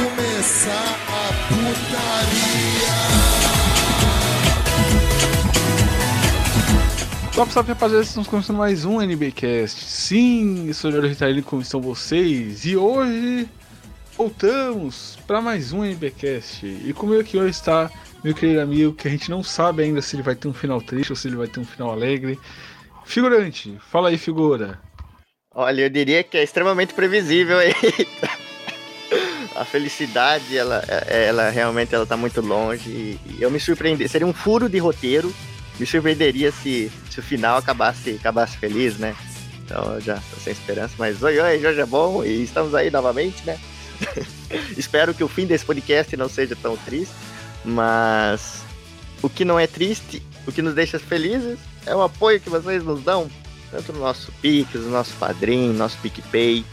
começar a putaria. Salve, salve rapaziada, estamos começando mais um NBcast. Sim, eu sou o Jorge Ritalini, como estão vocês? E hoje voltamos para mais um NBcast. E comigo aqui hoje está meu querido amigo, que a gente não sabe ainda se ele vai ter um final triste ou se ele vai ter um final alegre. Figurante, fala aí, figura. Olha, eu diria que é extremamente previsível aí. A felicidade, ela, é, ela realmente ela tá muito longe. E eu me surpreendi. Seria um furo de roteiro. Me surpreenderia se, se o final acabasse, acabasse feliz, né? Então eu já tô sem esperança. Mas oi, oi, Jorge é bom. E estamos aí novamente, né? Espero que o fim desse podcast não seja tão triste. Mas o que não é triste, o que nos deixa felizes, é o apoio que vocês nos dão tanto no nosso Pix, no nosso Padrim, nosso PicPay,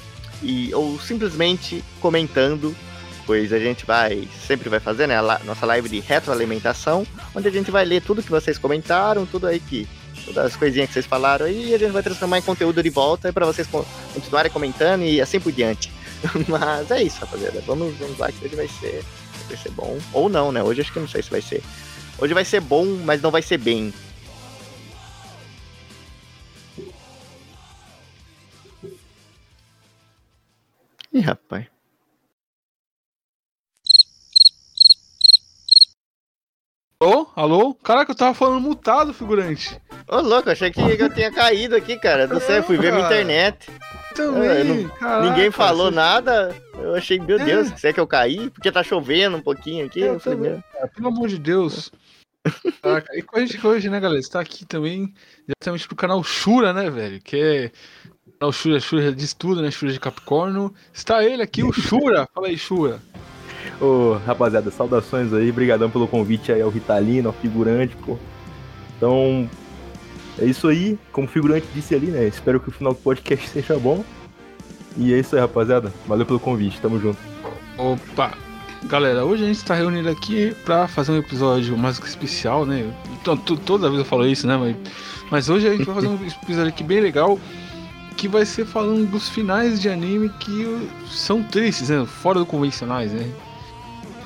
e, ou simplesmente comentando, pois a gente vai, sempre vai fazer, né, a nossa live de retroalimentação, onde a gente vai ler tudo que vocês comentaram, tudo aí que, todas as coisinhas que vocês falaram aí, e a gente vai transformar em conteúdo de volta para vocês continuarem comentando e assim por diante. Mas é isso, rapaziada, vamos, vamos lá que hoje vai ser, vai ser bom, ou não, né, hoje acho que não sei se vai ser. Hoje vai ser bom, mas não vai ser bem. Ih, rapaz. Alô? Alô? Caraca, eu tava falando mutado, figurante. Ô, louco, achei que eu tinha caído aqui, cara. Não sei, fui ver minha internet. Também, não, caraca, ninguém falou você- nada. Eu achei, meu É. Deus, será que eu caí? Porque tá chovendo um pouquinho aqui. É, eu falei, Ah, Pelo amor de Deus. Caraca, e com a gente hoje, né, galera? Está aqui também diretamente pro canal Shura, né, velho? Que é. O Canal Shura, Shura diz tudo, né? Shura de Capricórnio. Está ele aqui, o Shura. Fala aí, Shura. Ô, rapaziada, saudações aí, brigadão pelo convite aí ao Ritalino, ao figurante, pô. Então, é isso aí, como o figurante disse ali, né? Espero que o final do podcast seja bom. E é isso aí, rapaziada. Valeu pelo convite, tamo junto. Opa! Galera, hoje a gente está reunido aqui para fazer um episódio mais que especial, né? Então, to- toda vez eu falo isso, né? Mas, mas hoje a gente vai fazer um episódio aqui bem legal que vai ser falando dos finais de anime que são tristes, né? Fora do convencionais, né?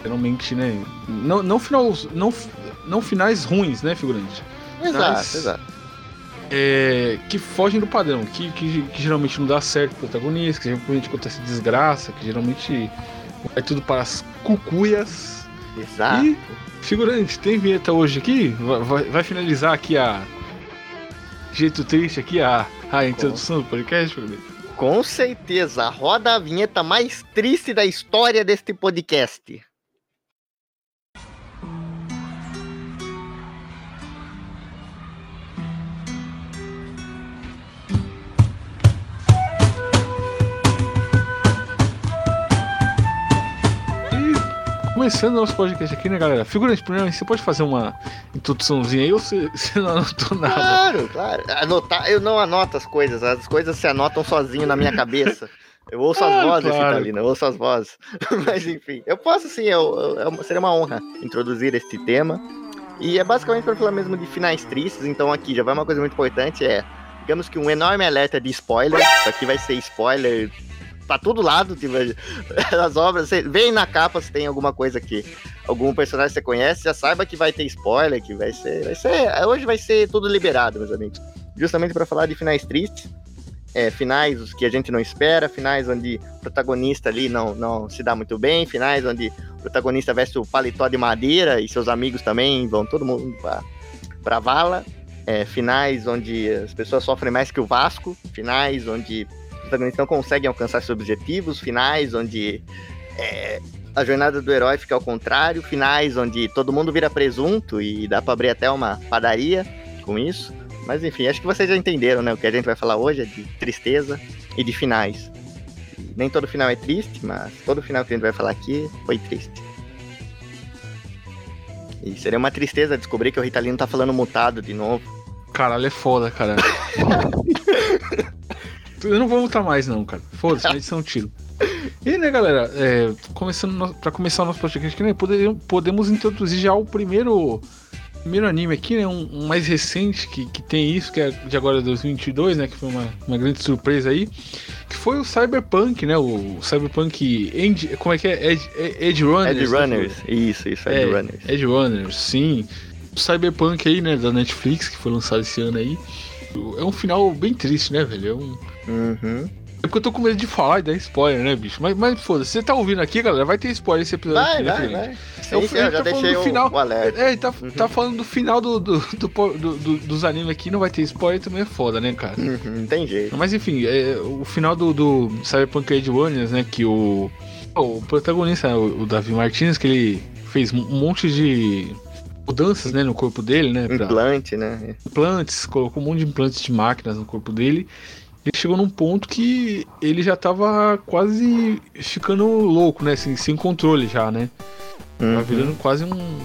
Geralmente, né? Não, não, final, não, não finais ruins, né, figurante? Exato, Mas- exato. É, que fogem do padrão, que, que, que geralmente não dá certo pro protagonista, que geralmente acontece desgraça, que geralmente vai tudo para as cucuias. Exato. E, figurante, tem vinheta hoje aqui? Vai, vai- vai finalizar aqui a. Jeito triste aqui, a, a introdução do podcast, figurante? Com certeza, roda a vinheta mais triste da história deste podcast. Começando nosso podcast aqui, né, galera? Figurante, primeiro, você pode fazer uma introduçãozinha aí ou você, você não anotou nada? Claro, claro. Anotar, eu não anoto as coisas, as coisas se anotam sozinho na minha cabeça. Eu ouço as Ah, vozes, claro. Vitalina, eu ouço as vozes. Mas enfim, eu posso sim, eu, eu- é seria uma honra introduzir este tema. E é basicamente para falar mesmo de finais tristes, então aqui já vai uma coisa muito importante, é, digamos que um enorme alerta de spoiler, isso aqui vai ser spoiler pra todo lado, tipo, as obras, você vem na capa se tem alguma coisa que algum personagem que você conhece, já saiba que vai ter spoiler, que vai ser, vai ser, hoje vai ser tudo liberado, meus amigos. Justamente para falar de finais tristes, é, finais os que a gente não espera, finais onde o protagonista ali não, não se dá muito bem, finais onde o protagonista veste o paletó de madeira e seus amigos também vão todo mundo pra, pra vala, é, finais onde as pessoas sofrem mais que o Vasco, finais onde protagonistas não conseguem alcançar seus objetivos, finais onde é, a jornada do herói fica ao contrário, finais onde todo mundo vira presunto e dá pra abrir até uma padaria com isso. Mas enfim, acho que vocês já entenderam, né? O que a gente vai falar hoje é de tristeza e de finais. Nem todo final é triste, mas todo final que a gente vai falar aqui foi triste. E seria uma tristeza descobrir que o Ritalino tá falando mutado de novo. Caralho, é foda, cara. Eu não vou lutar mais, não, cara. Foda-se, na edição tiro. E, né, galera, é, começando no- pra começar o nosso podcast aqui, né, podemos, podemos introduzir já o primeiro primeiro anime aqui, né? Um, um mais recente que, que tem isso, que é de agora 2022, né? Que foi uma, uma grande surpresa aí. Que foi o Cyberpunk, né? O Cyberpunk End, como é que é? Edge, Edge Runners. Edge Runners. Isso, isso, Edge É, Runners. Edge Runners, sim. O Cyberpunk aí, né? Da Netflix, que foi lançado esse ano aí. É um final bem triste, né, velho? É um, Uhum. é porque eu tô com medo de falar e dar spoiler, né, bicho? Mas, mas foda-se, você tá ouvindo aqui, galera? Vai ter spoiler esse episódio Vai, né, vai, vai. É o- eu já tá deixei o, final. o alerta. É, ele tá, tá falando do final do, do, do, do- do- dos animes aqui, não vai ter spoiler também é foda, né, cara? Uhum, não tem jeito. Mas enfim, é, o final do, do Cyberpunk Edge Runners, né, que o, o protagonista, o, o Davi Martinez, que ele fez um monte de mudanças, né, no corpo dele, né, pra Implante, né? implantes, colocou um monte de implantes de máquinas no corpo dele. Ele chegou num ponto que ele já tava quase ficando louco, né? Assim, sem controle já, né? Tava Uhum. virando quase um.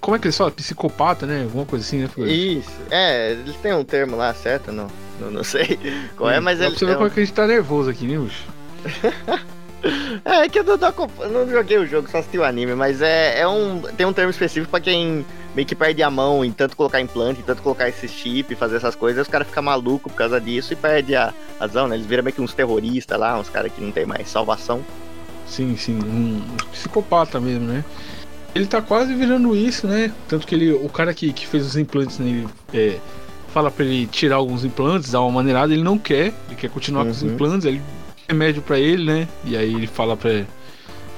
Como é que eles falam? Psicopata, né? Alguma coisa assim, né? Isso. É, eles têm um termo lá, certo? Não, não, não sei qual é, mas Dá ele. você ver é como um- é que a gente tá nervoso aqui, né, bicho? É, que eu não, acompa- não joguei o jogo, só assisti o anime, mas é, é um. Tem um termo específico pra quem meio que perde a mão em tanto colocar implante, em tanto colocar esse chip, fazer essas coisas, os caras ficam malucos por causa disso e perde a razão, né? Eles viram meio que uns terroristas lá, uns caras que não tem mais salvação. Sim, sim, um psicopata mesmo, né? Ele tá quase virando isso, né? Tanto que ele, o cara que, que fez os implantes nele é, fala pra ele tirar alguns implantes, dar uma maneirada, ele não quer, ele quer continuar com os Uhum. implantes, ele remédio pra ele, né? E aí ele fala pra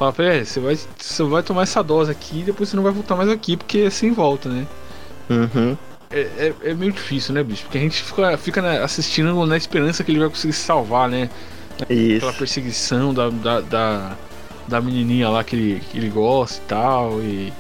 fala pra ele, você vai, você vai tomar essa dose aqui e depois você não vai voltar mais aqui, porque é sem volta, né? Uhum. É, é, é meio difícil, né, bicho? Porque a gente fica, fica né, assistindo na esperança que ele vai conseguir se salvar, né? Isso. aquela perseguição da, da, da, da menininha lá que ele, que ele gosta e tal. E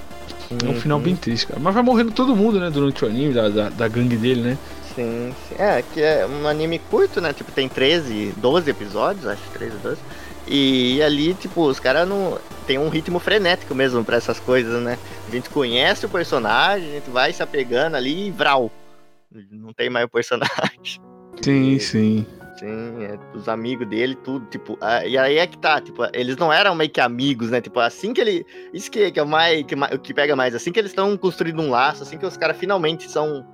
é um final Uhum. bem triste, cara. Mas vai morrendo todo mundo, né? Durante o anime, da, da, da gangue dele, né? Sim, sim. É, que é um anime curto, né? Tipo, tem 13, 12 episódios, acho, 13, 12. E ali, tipo, os caras não. Tem um ritmo frenético mesmo pra essas coisas, né? A gente conhece o personagem, a gente vai se apegando ali e vral. Não tem mais o personagem. Sim, sim. Sim, é, os amigos dele, tudo, tipo, ah, e aí é que tá, tipo, eles não eram meio que amigos, né? Tipo, assim que ele. Isso que, que é o mais. Que, que pega mais, assim que eles estão construindo um laço, assim que os caras finalmente são.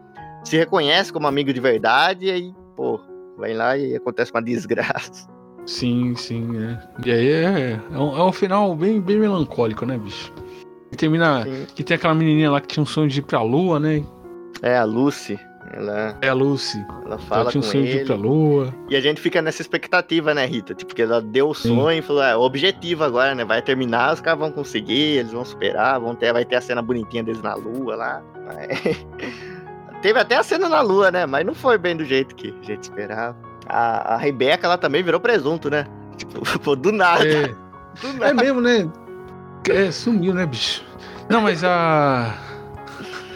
Se reconhecem como amigo de verdade, e aí, pô, vai lá e acontece uma desgraça. Sim, sim, é. E aí é, é, um, é um final bem, bem melancólico, né, bicho? E termina. Sim. Que tem aquela menininha lá que tinha um sonho de ir pra lua, né? É, a Lucy, ela, É a Lucy. ela Ela fala tinha com um sonho de ir ele. pra lua. E a gente fica nessa expectativa, né, Rita? Tipo, que ela deu o sonho e falou, é, o objetivo agora, né? Vai terminar, os caras vão conseguir, eles vão superar, vão ter, vai ter a cena bonitinha deles na lua lá. Mas- Teve até a cena na lua, né? Mas não foi bem do jeito que a gente esperava. A, a Rebeca, ela também virou presunto, né? Tipo, pô, do nada. É, Do é nada. mesmo, né? É, sumiu, né, bicho? Não, mas a.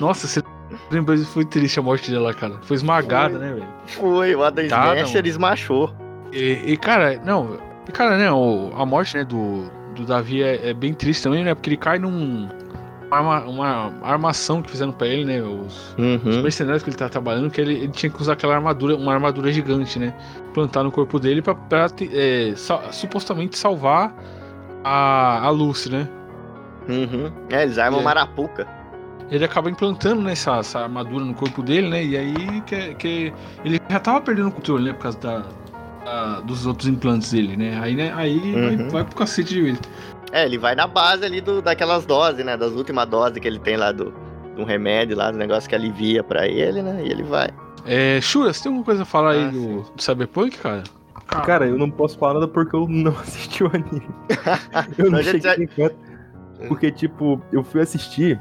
Nossa, você lembra? Foi triste a morte dela, cara. Foi esmagada, Foi. né, velho? Foi, o Adam Tá, Smasher esmachou. E, e, cara, não. E, cara, né, o- a morte né, do, do Davi é, é bem triste também, né? Porque ele cai num. Uma, arma- uma armação que fizeram pra ele, né? Os, os Uhum. mercenários que ele tá trabalhando, que ele, ele tinha que usar aquela armadura, uma armadura gigante, né? Plantar no corpo dele pra, pra é, supostamente salvar a, a Lucy, né? Uhum. É, eles armam É. marapuca. ele acaba implantando né, essa, essa armadura no corpo dele, né? E aí que, que ele já tava perdendo o controle, né? Por causa da, dos outros implantes dele, né? Aí, né, aí vai, Uhum. vai pro cacete de vez. É, ele vai na base ali do, daquelas doses, né? Das últimas doses que ele tem lá do, do remédio lá, do negócio que alivia pra ele, né? E ele vai. É, Shura, você tem alguma coisa a falar aí Ah, do, do Cyberpunk, cara? Cara, eu não posso falar nada porque eu não assisti o anime. eu não gente cheguei em canto. Porque, tipo, eu fui assistir.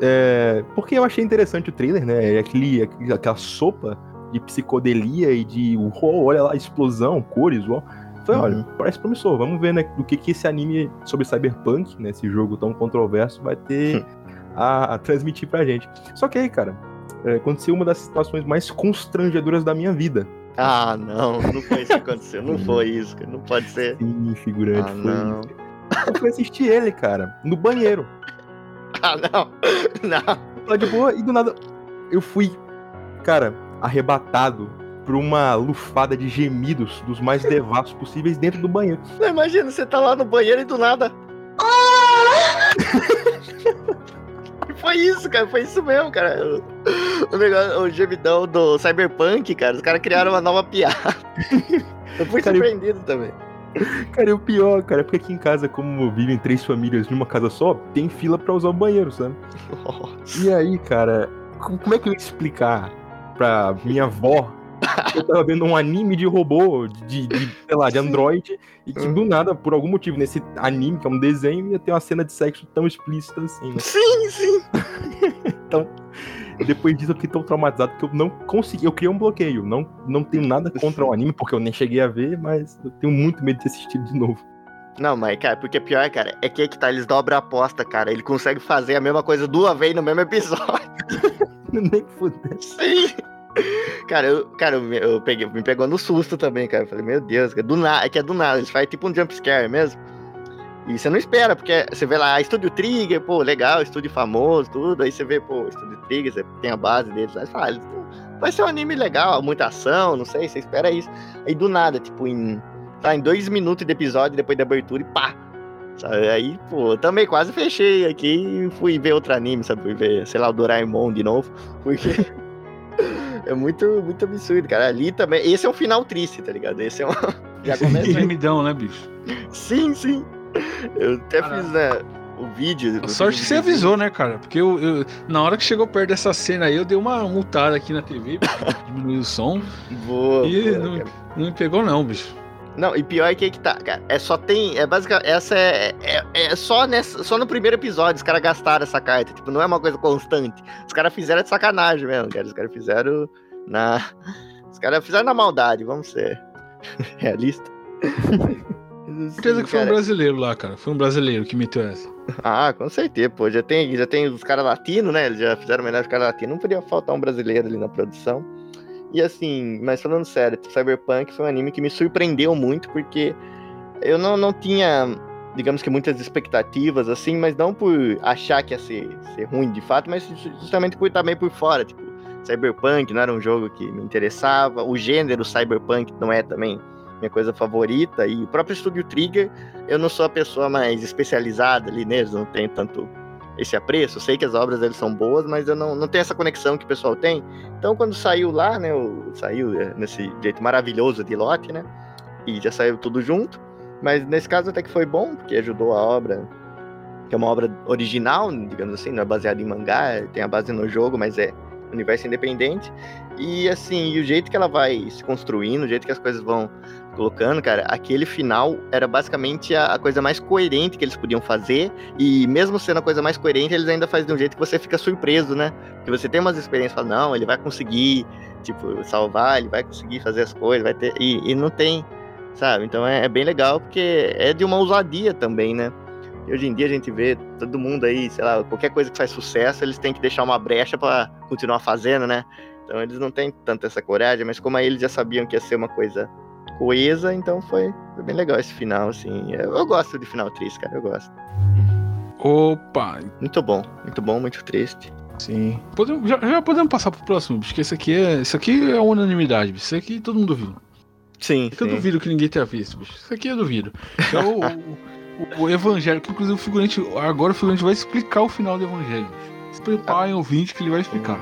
é, porque eu achei interessante o trailer, né? Aquele, aquele- aquela sopa de psicodelia e de. uou, olha lá, explosão, cores, uau. Falei, Uhum. olha, parece promissor. Vamos ver, né, do que, que esse anime sobre Cyberpunk, né? Esse jogo tão controverso, vai ter a, a transmitir pra gente. Só que aí, cara, é, aconteceu uma das situações mais constrangedoras da minha vida. Ah, não, não foi isso que aconteceu. Não foi isso, cara. Não pode ser. Sim, figurante, Ah, foi não. isso. Eu fui assistir ele, cara, no banheiro. Ah, não. Não. Tá de boa, e do nada eu fui, cara, arrebatado por uma lufada de gemidos dos mais devassos possíveis dentro do banheiro. Não, Imagina, você tá lá no banheiro e do nada. que foi foi isso, cara. Foi isso mesmo, cara. O, negócio, o gemidão do Cyberpunk, cara. Os caras criaram uma nova piada. Eu fui Cara, eu- surpreendido também. Cara, e o pior, cara, é porque aqui em casa, como vivem três famílias numa casa só, tem fila pra usar o banheiro, sabe? E aí, cara, co- como é que eu ia explicar pra minha avó eu tava vendo um anime de robô, de, de, sei lá, de android, e que do nada, por algum motivo, nesse anime, que é um desenho, ia ter uma cena de sexo tão explícita assim, né? Sim, sim. Depois disso eu fiquei tão traumatizado que eu não consegui, eu criei um bloqueio. Não, não tenho nada contra o anime, porque eu nem cheguei a ver, mas eu tenho muito medo de assistir de novo. Não, mas, cara, porque pior, cara, é que é que tá, eles dobram a aposta, cara. Ele consegue fazer a mesma coisa duas vezes no mesmo episódio. nem fudeu. Sim. Cara, eu, cara, eu, peguei, me pegou no susto também, cara. Eu falei, meu Deus, cara, do nada, é que é do nada, eles fazem tipo um jump scare mesmo. E você não espera, porque você vê lá, Estúdio Trigger, pô, legal, estúdio famoso, tudo. Aí você vê, pô, Estúdio Trigger, você tem a base deles você fala, ah, vai ser um anime legal, muita ação, não sei, você espera isso. Aí do nada, tipo, em, tá, em dois minutos de episódio, depois da abertura, e pá! Sabe? Aí, pô, também quase fechei aqui e fui ver outro anime, sabe? Fui ver, sei lá, o Doraemon de novo, porque é muito, muito absurdo, cara. Ali também, esse é um final triste, tá ligado? Esse é um. Já começa aí. Gemidão, né, bicho? Sim, sim. Eu até Caralho. fiz, né, o vídeo. o A sorte que você avisou, né, cara? Porque eu, eu- na hora que chegou perto dessa cena aí, eu dei uma multada aqui na TV, pra diminuir o som. Boa, E boa, não, cara. não me pegou, não, bicho. Não, e pior é que aí que tá, cara. É só tem. É basicamente. Essa é. É, é só, nessa, só no primeiro episódio os caras gastaram essa carta. Tipo, não é uma coisa constante. Os caras fizeram de sacanagem mesmo, cara. Os caras fizeram na. Os caras fizeram na maldade, vamos ser realistas. Certeza que foi um brasileiro lá, cara. Foi um brasileiro que meteu essa. Ah, com certeza, pô. Já tem, já tem os caras latinos, né? Eles já fizeram homenagem aos caras latinos. Não podia faltar um brasileiro ali na produção. E assim, mas falando sério, Cyberpunk foi um anime que me surpreendeu muito, porque eu não, não tinha, digamos que muitas expectativas, assim, mas não por achar que ia ser, ser ruim de fato, mas justamente por estar meio por fora. Tipo, Cyberpunk não era um jogo que me interessava. O gênero Cyberpunk não é também minha coisa favorita. E o próprio Studio Trigger eu não sou a pessoa mais especializada ali neles, não tenho tanto esse apreço. Sei que as obras deles são boas, mas eu não, não tenho essa conexão que o pessoal tem. Então, quando saiu lá, né, saiu é, nesse jeito maravilhoso de lote, né, e já saiu tudo junto. Mas nesse caso até que foi bom, porque ajudou a obra, que é uma obra original, digamos assim, não é baseada em mangá, tem a base no jogo, mas é universo independente. E assim, e o jeito que ela vai se construindo, o jeito que as coisas vão colocando, cara, aquele final era basicamente a, a coisa mais coerente que eles podiam fazer. E mesmo sendo a coisa mais coerente, eles ainda fazem de um jeito que você fica surpreso, né? Que você tem umas experiências fala, não, ele vai conseguir, tipo, salvar, ele vai conseguir fazer as coisas, vai ter. E, e não tem, sabe? Então é, é bem legal porque é de uma ousadia também, né? E hoje em dia a gente vê todo mundo aí, sei lá, qualquer coisa que faz sucesso, eles têm que deixar uma brecha pra continuar fazendo, né? Então eles não têm tanta essa coragem, mas como aí eles já sabiam que ia ser uma coisa coesa, então foi, foi bem legal esse final, assim. Eu, eu gosto de final triste, cara, eu gosto. Opa, Muito bom, muito bom, muito triste. sim. Podemos, já, já podemos passar pro próximo, bicho, que esse aqui é. Isso aqui é unanimidade, bicho. Isso aqui todo mundo viu. Sim, Isso aqui eu sim. duvido que ninguém tenha visto, bicho. Isso aqui eu duvido. É o, o, o Evangelho, que inclusive o figurante. Agora o figurante vai explicar o final do Evangelho, bicho. Se preparem, ouvinte, que ele vai explicar.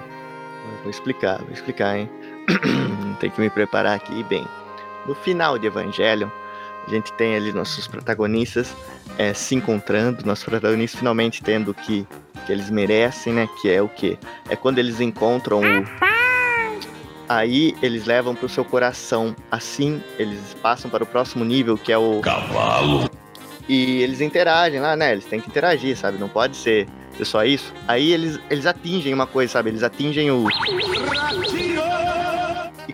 Vou explicar, vou explicar, hein? tem que me preparar aqui bem. No final de Evangelho, a gente tem ali nossos protagonistas é, se encontrando, nossos protagonistas finalmente tendo o que, que eles merecem, né? Que é o quê? É quando eles encontram o. Aí eles levam pro seu coração. Assim, eles passam para o próximo nível, que é o. Cavalo. E eles interagem lá, né? Eles têm que interagir, sabe? Não pode ser, ser só isso. Aí eles, eles atingem uma coisa, sabe? Eles atingem o. E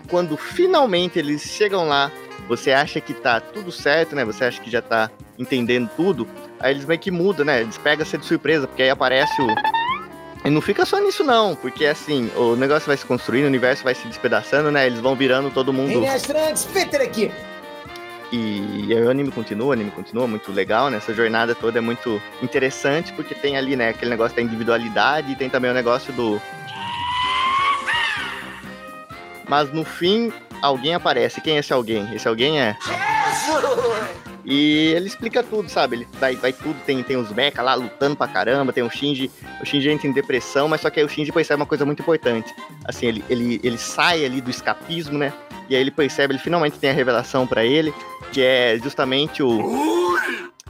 quando finalmente eles chegam lá, você acha que tá tudo certo, né? Você acha que já tá entendendo tudo. Aí eles meio que mudam, né? Eles pegam você de surpresa, porque aí aparece o. E não fica só nisso, não, porque assim, o negócio vai se construindo, o universo vai se despedaçando, né? Eles vão virando todo mundo. Peter aqui. E, e aí o anime continua, o anime continua muito legal, né? Essa jornada toda é muito interessante, porque tem ali, né, aquele negócio da individualidade e tem também o negócio do. Mas no fim, alguém aparece. Quem é esse alguém? Esse alguém é. E ele explica tudo, sabe? Ele vai, vai tudo, tem, tem os mecha lá lutando pra caramba, tem o Shinji, o Shinji entra em depressão, mas só que aí o Shinji percebe uma coisa muito importante. Assim, ele, ele, ele sai ali do escapismo, né? E aí ele percebe, ele finalmente tem a revelação pra ele, que é justamente o.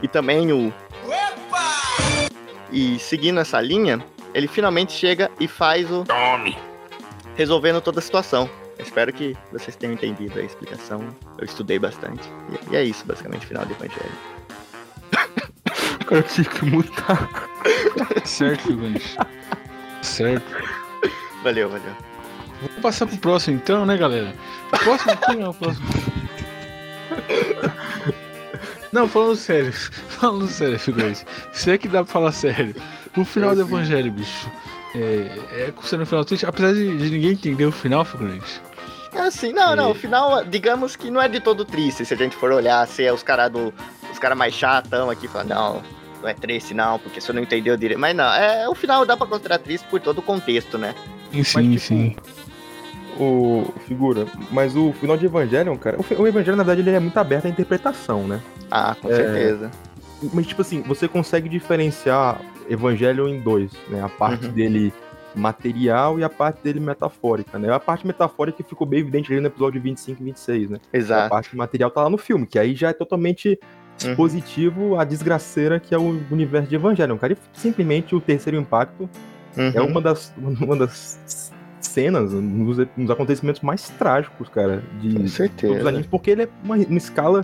E também o. E seguindo essa linha, ele finalmente chega e faz o. Resolvendo toda a situação. Eu espero que vocês tenham entendido a explicação. Eu estudei bastante. E, é isso, basicamente, o final do Evangelho. Cara, eu tive que mutar. Certo, figurante. Certo. Valeu, valeu. Vamos passar pro próximo então, né, galera? O próximo aqui não, o próximo. Não, falando sério. Falando sério, figurante. Se é que dá pra falar sério. O final do Evangelho, bicho. É, é sendo um final triste, apesar de, de ninguém entender o final, figurante. É assim, não, não, o final, digamos que não é de todo triste, se a gente for olhar, se é os caras do. Os caras mais chatão aqui falando, não, não é triste não, porque você não entendeu direito. Mas não, é, o final dá pra considerar triste por todo o contexto, né? Sim, sim, tipo, sim. O figura, mas o final de Evangelion, cara, o, o Evangelion na verdade ele é muito aberto à interpretação, né? Ah, com É. certeza. Mas tipo assim, você consegue diferenciar Evangelion em dois, né? A parte Uhum. dele material e a parte dele metafórica, né? A parte metafórica ficou bem evidente ali no episódio 25 e 26, né? A Exato. parte material tá lá no filme, que aí já é totalmente Uhum. positivo a desgraceira que é o universo de Evangelion, cara. E simplesmente o terceiro impacto é Uhum. uma das, uma das cenas, nos, nos acontecimentos mais trágicos, cara, de Com todos os certeza. animes, porque ele é uma, uma escala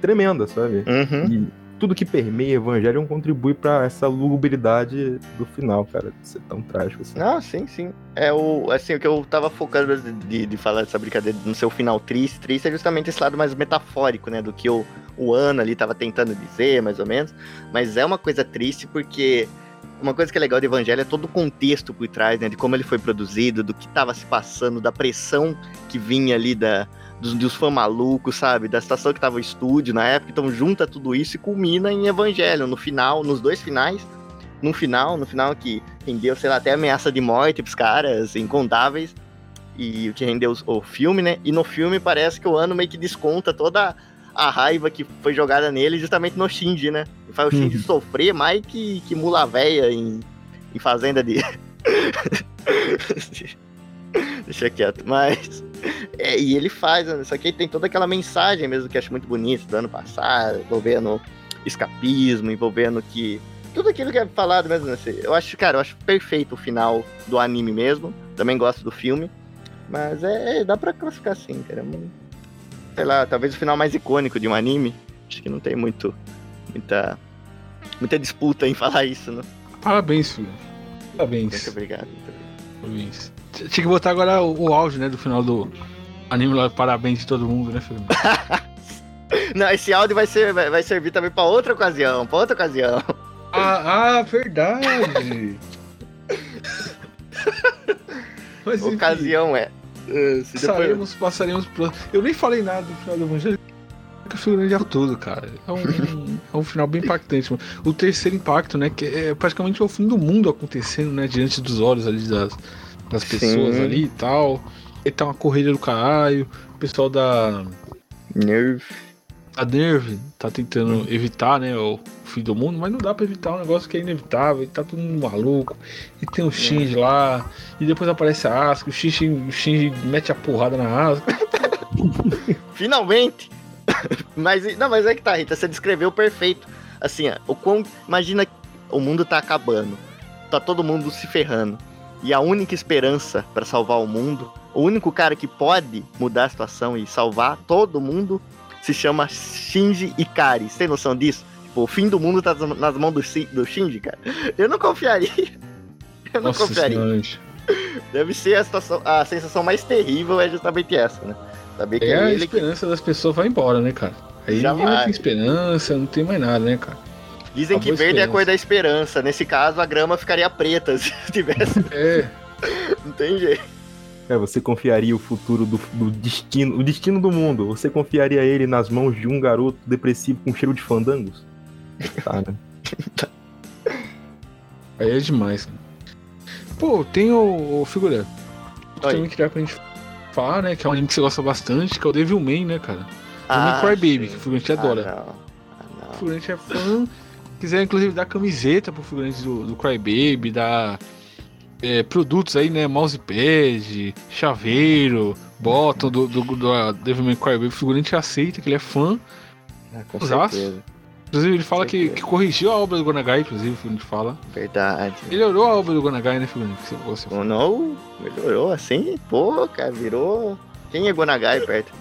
tremenda, sabe? Uhum. E tudo que permeia Evangelion contribui pra essa lugubridade do final, cara, de ser tão trágico assim. Não, sim, sim. É o, assim, o que eu tava focando de, de, de falar dessa brincadeira no seu final triste, triste é justamente esse lado mais metafórico, né? Do que o, o Ana ali tava tentando dizer, mais ou menos. Mas é uma coisa triste porque uma coisa que é legal do Evangelho é todo o contexto por trás, né? De como ele foi produzido, do que tava se passando, da pressão que vinha ali da, dos, dos fãs malucos, sabe? Da situação que tava o estúdio na época. Então junta tudo isso e culmina em Evangelho. No final, nos dois finais, no final, no final que rendeu, sei lá, até ameaça de morte pros caras, incontáveis. E o que rendeu o filme, né? E no filme parece que o ano meio que desconta toda a raiva que foi jogada nele justamente no Shinji, né? E faz o Shinji Uhum. sofrer mais que, que mula véia em, em fazenda de. Deixa quieto, mas. É, e ele faz, né? só que ele tem toda aquela mensagem mesmo que eu acho muito bonita do ano passado, envolvendo escapismo, envolvendo que. Tudo aquilo que é falado mesmo, né? Eu acho, cara, eu acho perfeito o final do anime mesmo. Também gosto do filme. Mas é, é, dá pra classificar assim, cara. É Sei lá, talvez o final mais icônico de um anime. Acho que não tem muito. Muita. Muita disputa em falar isso, né? Parabéns, filho. Muito Parabéns. obrigado. Muito obrigado. Parabéns. Tinha que botar agora o, o áudio, né, do final do anime lá, parabéns de todo mundo, né, filho? Não, esse áudio vai, ser, vai, vai servir também pra outra ocasião, pra outra ocasião. Ah, ah verdade! Mas enfim, ocasião é. se depois- passaremos, pro... Eu nem falei nada do final do Evangelho. Que figurante de tudo, cara. É um, é um final bem impactante. mano. O terceiro impacto, né? Que é praticamente o fim do mundo acontecendo, né? Diante dos olhos ali das, das pessoas Sim. ali e tal. E tá uma corrida do caralho. O pessoal da, Nerve. a Nerve tá tentando evitar, né, o fim do mundo, mas não dá pra evitar um negócio que é inevitável, e tá todo mundo maluco, e tem o Shinji lá, e depois aparece a Asuka, o Shinji, o Shinji mete a porrada na Asuka. Finalmente! mas, não, mas é que tá, Rita, você descreveu perfeito. Assim, ó, o quão. Imagina o mundo tá acabando. Tá todo mundo se ferrando. E a única esperança pra salvar o mundo, o único cara que pode mudar a situação e salvar todo mundo, se chama Shinji Ikari. Você tem noção disso? Tipo, o fim do mundo tá nas- mãos do, do Shinji, cara. Eu não confiaria. Eu não Nossa confiaria. senhora. Deve ser a, situação, a sensação mais terrível é justamente essa, né? Saber que É é a ele que esperança das pessoas vai embora, né, cara? Aí Já mais vai. tem esperança, não tem mais nada, né, cara? Dizem que verde é a esperança. cor da esperança. Nesse caso, a grama ficaria preta se tivesse. É, Não tem jeito. É, você confiaria o futuro do, do destino, o destino do mundo, você confiaria ele nas mãos de um garoto depressivo com cheiro de fandangos? Tá, né? aí é demais, cara. Pô, tem o, o figura. Também queria pra gente falar, né, que é um anime que você gosta bastante, que é o Devilman, né, cara? Ah, Devil Cry Baby, que o figurante adora. Ah, O figurante é fã. Quiser, inclusive, dar camiseta pro figurante do, do Crybaby, dar é, produtos aí, né? Mousepad, chaveiro, bottom do, do, do, Devilman Crybaby. O figurante aceita que ele é fã. Ah, com Usaço. certeza. Inclusive, ele fala que, que corrigiu a obra do Gonagai, inclusive, o figurante fala. Verdade. Melhorou a obra do Gonagai, né, figurante? Que você não melhorou assim? Pô, cara, virou. Quem é Gonagai perto?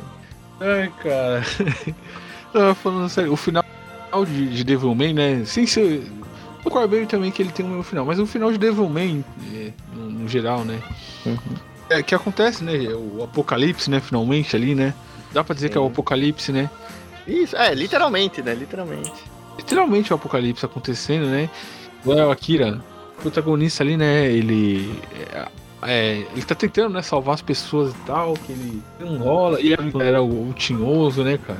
Ai, cara. Não, falando sério, o final de, de Devilman, né? Sem ser. O Crybaby também que ele tem o mesmo final, mas o final de Devilman, é, no, no geral, né? É que acontece, né? O apocalipse, né? Finalmente ali, né? Dá pra dizer que é o apocalipse, né? Isso, é, literalmente, né? Literalmente. Literalmente o apocalipse acontecendo, né? O Akira, o protagonista ali, né? Ele. É, é, ele tá tentando, né, salvar as pessoas e tal, que ele não rola. E era o, o tinhoso, né, cara?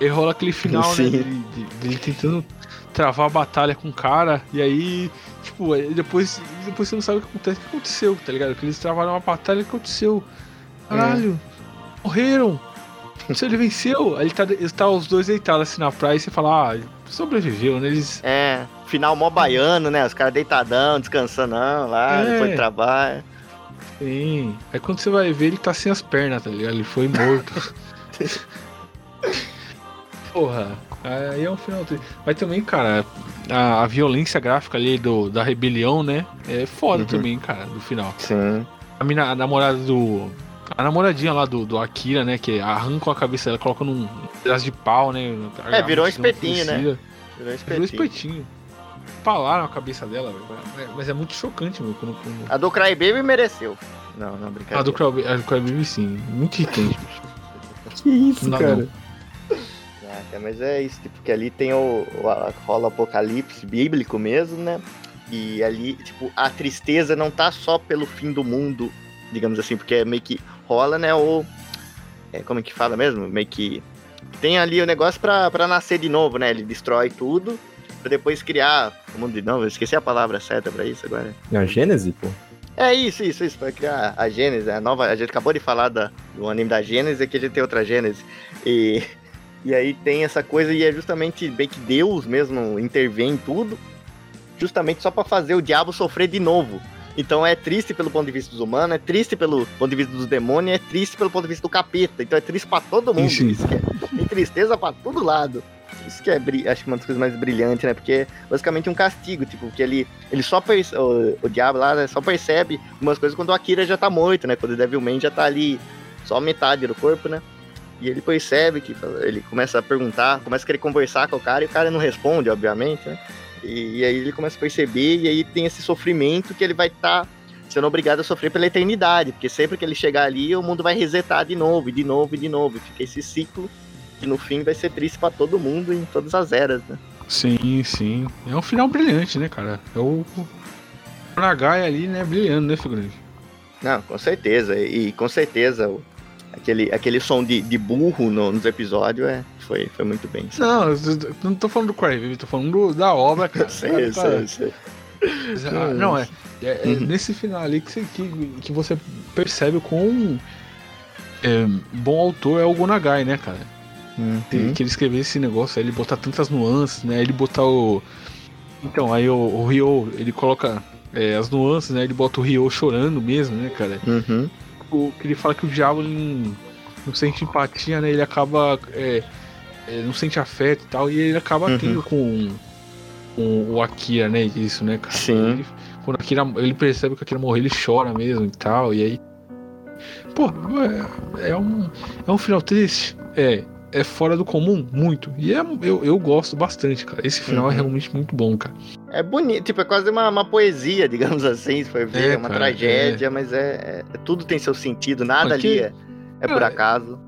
E rola aquele final, né? Sim. Dele, de- dele tentando travar a batalha com o cara. E aí, tipo, depois, depois você não sabe o que acontece. O que aconteceu, tá ligado? Que eles travaram uma batalha, o que aconteceu? Caralho, morreram. Se ele venceu, aí ele tá, ele tá os dois deitados assim na praia e você fala, ah, sobreviveu, né? Eles. É, final mó baiano, né? Os caras deitadão, descansando lá, É. depois do trabalho. Sim. Aí quando você vai ver, ele tá sem as pernas, tá ligado? Ele foi morto. Porra, aí é um final triste. Mas também, cara, a, a violência gráfica ali do, da rebelião, né? É foda Uhum. também, cara, do final. Sim. A, mina, a namorada do. A namoradinha lá do, do Akira, né? Que arranca a cabeça dela, coloca num pedaço de pau, né? É, virou um espetinho, né? Virou Virou espetinho. espetinho. Palaram a cabeça dela, velho. Mas- é muito chocante, meu. Quando, quando... A do Crybaby mereceu. Não, não, brincadeira. A do Crybaby, a do Crybaby, sim. Muito irritante. Que isso, Não, cara? Ah, cara, mas é isso, tipo, que ali tem o, o rola apocalipse bíblico mesmo, né? E ali, tipo, a tristeza não tá só pelo fim do mundo, digamos assim, porque é meio que rola, né, o... É, como é que fala mesmo? Meio que tem ali o negócio pra, pra nascer de novo, né? Ele destrói tudo pra depois criar o mundo de novo. Eu esqueci a palavra certa pra isso agora. A Gênese, pô. É isso, isso, isso, pra criar a Gênesis, a nova. A gente acabou de falar da, do anime da Gênesis, aqui a gente tem outra Gênesis. E, e aí tem essa coisa, e é justamente bem que Deus mesmo intervém em tudo, justamente só pra fazer o diabo sofrer de novo. Então é triste pelo ponto de vista dos humanos, é triste pelo ponto de vista dos demônios, é triste pelo ponto de vista do capeta. Então é triste pra todo mundo. Isso que é, tem tristeza pra todo lado. Isso que é, acho que uma das coisas mais brilhantes, né? Porque é basicamente um castigo, tipo, porque ele, ele só perce- o, o diabo lá né, só percebe umas coisas quando o Akira já tá morto, né? Quando o Devilman já tá ali só metade do corpo, né? E ele percebe que ele começa a perguntar, começa a querer conversar com o cara e o cara não responde, obviamente, né? E, e aí ele começa a perceber e aí tem esse sofrimento que ele vai estar sendo obrigado a sofrer pela eternidade, porque sempre que ele chegar ali, o mundo vai resetar de novo, e de novo, e de novo, e fica esse ciclo que no fim vai ser triste pra todo mundo em todas as eras, né? Sim, sim. É um final brilhante, né, cara? É o. Nagai ali, né, brilhando, né, figurante? Não, com certeza. E com certeza aquele, aquele som de, de burro no- nos episódios é, foi, foi muito bem. Não, eu não tô falando do Crybaby, tô falando do- da obra, cara. Sei, Cara, sei, sei. Ah, Não, é, é- é Uhum. nesse final ali que você, que, que você percebe o quão é, bom autor é o Gonagai, né, cara? Que, Uhum. que ele escrever esse negócio, aí ele botar tantas nuances, né? Ele botar o. Então, aí o, o Ryo, ele coloca é, as nuances, né? Ele bota o Ryo chorando mesmo, né, cara? Uhum. O, que ele fala que o diabo ele não, sente empatia, né? Ele acaba. é, é, não sente afeto e tal, e ele acaba Uhum. tendo com, com o Akira, né? Isso, né, cara? Sim. Ele- quando o Akira, ele percebe que o Akira morreu, ele chora mesmo e tal, e aí. Pô, é, é um, é um final triste. É. É fora do comum, muito. E é, eu, eu gosto bastante, cara. Esse final Uhum. é realmente muito bom, cara. É bonito, tipo, é quase uma, uma poesia, digamos assim, se for ver, É, é uma cara, tragédia, mas é, é- Tudo tem seu sentido, nada Aqui- ali é, é por É. acaso.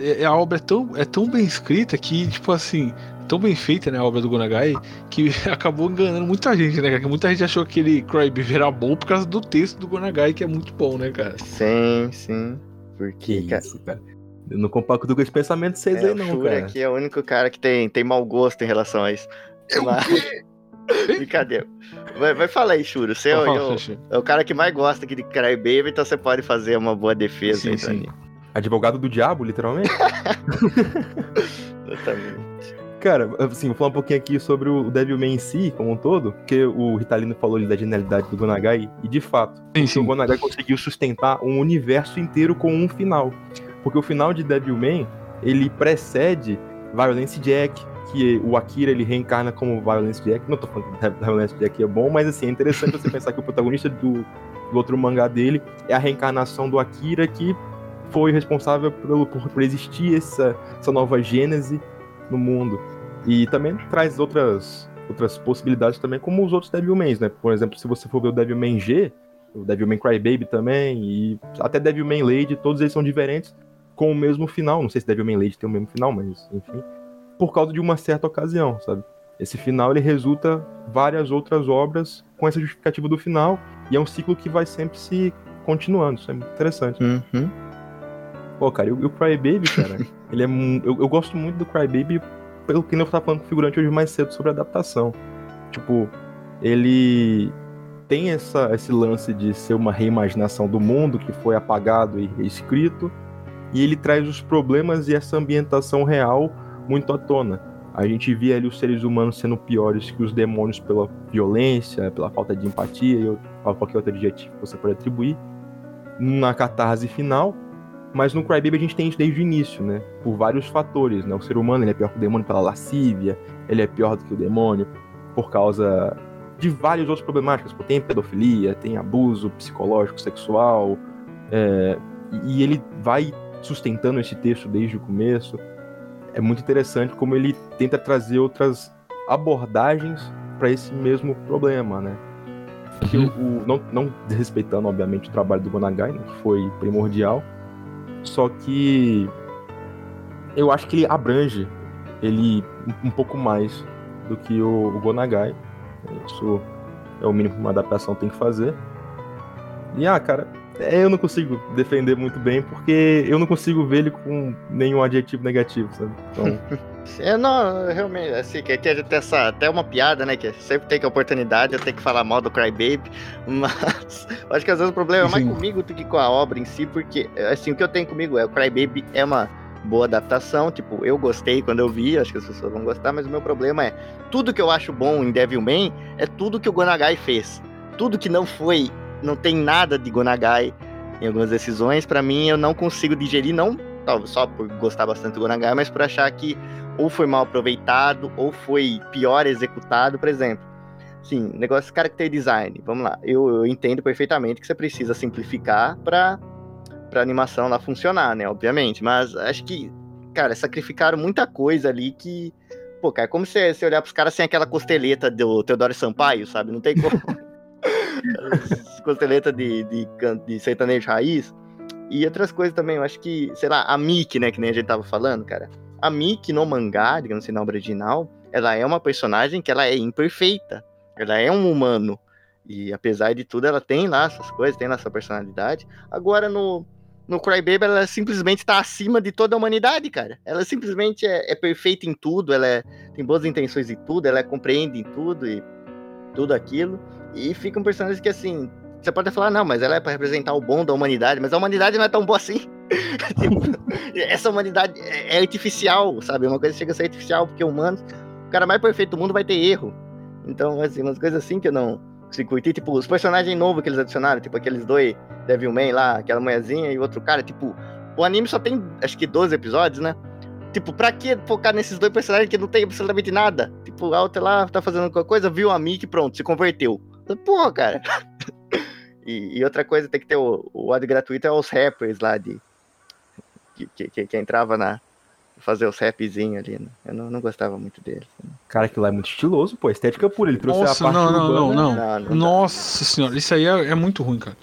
É- a obra é tão, é tão bem escrita que, tipo assim, tão bem feita, né, a obra do Gonagai, que acabou enganando muita gente, né, cara? Que muita gente achou que aquele Crybaby era bom por causa do texto do Gonagai, que é muito bom, né, cara? Sim, sim. Porque, Que cara, isso, cara. Eu não compacto com esse pensamento de vocês é, aí, o não, cara. aqui é o único cara que tem, tem mau gosto em relação a isso. Mas- Brincadeira. Vai, vai falar aí, Shuro. Você é, o- é o- é o cara que mais gosta aqui de Crybaby, então você pode fazer uma boa defesa Sim, aí, sim. Advogado do diabo, literalmente? Exatamente. Cara, assim, vou falar um pouquinho aqui sobre o Devilman em si, como um todo, porque o Ritalino falou ali da genialidade do Gonagai, e de fato, Sim, o sim. Gonagai conseguiu sustentar um universo inteiro com um final. Porque o final de Devilman, ele precede Violence Jack, que o Akira ele reencarna como Violence Jack. Não tô falando que Violence Jack é bom, mas assim, é interessante você pensar que o protagonista do, do outro mangá dele é a reencarnação do Akira que foi responsável por, por existir essa, essa nova gênese no mundo. E também traz outras, outras possibilidades também, como os outros Devilmans, né? Por exemplo, se você for ver o Devilman G, o Devilman Crybaby também, e até Devilman Lady, todos eles são diferentes, com o mesmo final. Não sei se Devilman Lady tem o mesmo final, mas enfim. Por causa de uma certa ocasião, sabe? Esse final ele resulta várias outras obras com essa justificativa do final, e é um ciclo que vai sempre se continuando. Isso é muito interessante. Uhum. Pô, cara, e o, Crybaby, cara, ele é. Eu, eu gosto muito do Crybaby pelo que eu tava falando com o figurante hoje mais cedo sobre adaptação. Tipo, ele tem essa, esse lance de ser uma reimaginação do mundo que foi apagado e reescrito, e ele traz os problemas e essa ambientação real muito à tona. A gente via ali os seres humanos sendo piores que os demônios pela violência, pela falta de empatia e outro- qualquer outro adjetivo que você pode atribuir. Na catarse final, mas no Crybaby a gente tem isso desde o início, né? Por vários fatores, né? O ser humano ele é pior que o demônio pela lascívia, ele é pior do que o demônio por causa de várias outras problemáticas. Tem pedofilia, tem abuso psicológico, sexual, é, e ele vai sustentando esse texto desde o começo. É muito interessante como ele tenta trazer outras abordagens para esse mesmo problema, né? Que o, o- não, não desrespeitando, obviamente, o trabalho do Gonagai, né, que foi primordial, só que eu acho que ele abrange ele um- um pouco mais do que o, o Gonagai. Isso é o mínimo que uma adaptação tem que fazer. E ah, cara, eu não consigo defender muito bem porque eu não consigo ver ele com nenhum adjetivo negativo, sabe? Então, É, não, realmente, assim, que tem até, essa, até uma piada, né? Que sempre tem que a oportunidade eu tenho que falar mal do Crybaby, mas eu acho que às vezes o problema é mais Sim. comigo do que com a obra em si, porque, assim, o que eu tenho comigo é o Crybaby é uma boa adaptação, tipo, eu gostei quando eu vi, acho que as pessoas vão gostar, mas o meu problema é, tudo que eu acho bom em Devilman é tudo que o Gonagai fez. Tudo que não foi, não tem nada de Gonagai em algumas decisões, pra mim eu não consigo digerir, não só por gostar bastante do Gonagai, mas por achar que ou foi mal aproveitado, ou foi pior executado, por exemplo. Sim, negócio character design. Vamos lá. Eu, eu entendo perfeitamente que você precisa simplificar para para animação lá funcionar, né? Obviamente. Mas acho que, cara, sacrificaram muita coisa ali que. Pô, cara, é como você, você olhar pros caras sem aquela costeleta do Teodoro Sampaio, sabe? Não tem como. costeleta de, de, de sertanejo raiz. E outras coisas também, eu acho que, sei lá, a Mickey, né, que nem a gente tava falando, cara. A Mickey no mangá, digamos assim, na obra original, ela é uma personagem que ela é imperfeita. Ela é um humano. E apesar de tudo, ela tem lá essas coisas, tem lá essa personalidade. Agora no, no Crybaby, ela simplesmente tá acima de toda a humanidade, cara. Ela simplesmente é, é perfeita em tudo, ela é- tem boas intenções em tudo, ela compreende em tudo e tudo aquilo. E fica um personagem que, assim, você pode até falar, não, mas ela é pra representar o bom da humanidade, mas a humanidade não é tão boa assim. Tipo, essa humanidade é é artificial, sabe? Uma coisa chega a ser artificial, porque humanos, o cara mais perfeito do mundo vai ter erro. Então, assim, umas coisas assim que eu não consigo curtir. Tipo, os personagens novos que eles adicionaram, tipo aqueles dois Devilman lá, aquela mulherzinha e outro cara, tipo, o anime só tem, acho que 12 episódios, né? Tipo, pra que focar nesses dois personagens que não tem absolutamente nada? Tipo, a outra lá tá fazendo alguma coisa, viu a Mickey, pronto, se converteu. Porra, cara. E, e outra coisa, tem que ter o, o ad gratuito é os rappers lá de. Que, que, que- entrava na. Fazer os rapzinhos ali, né? Eu não, não gostava muito deles. cara, aquilo lá é muito estiloso, pô, estética pura. Ele trouxe Nossa, a parte não, não, não, urbana. não. Não, não. Nossa senhora, isso aí é, é muito ruim, cara.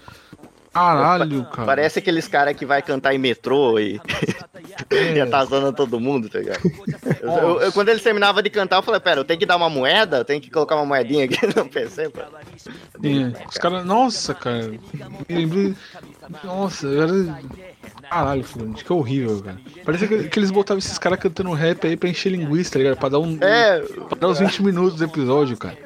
Caralho, cara. Parece aqueles caras que vai cantar em metrô e, e É. atazana todo mundo, tá ligado? Eu, eu- eu- quando eles terminavam de cantar, eu falei, pera, eu tenho que dar uma moeda? Eu tenho que colocar uma moedinha aqui no PC, pô. Sim, os caras. Nossa, cara. Me lembrei. Nossa, era. Caralho, Fulano, que horrível, cara. Parece que, que eles botavam esses caras cantando rap aí pra encher linguiça, tá ligado? Pra dar um. É, Pra dar os 20 minutos do episódio, cara.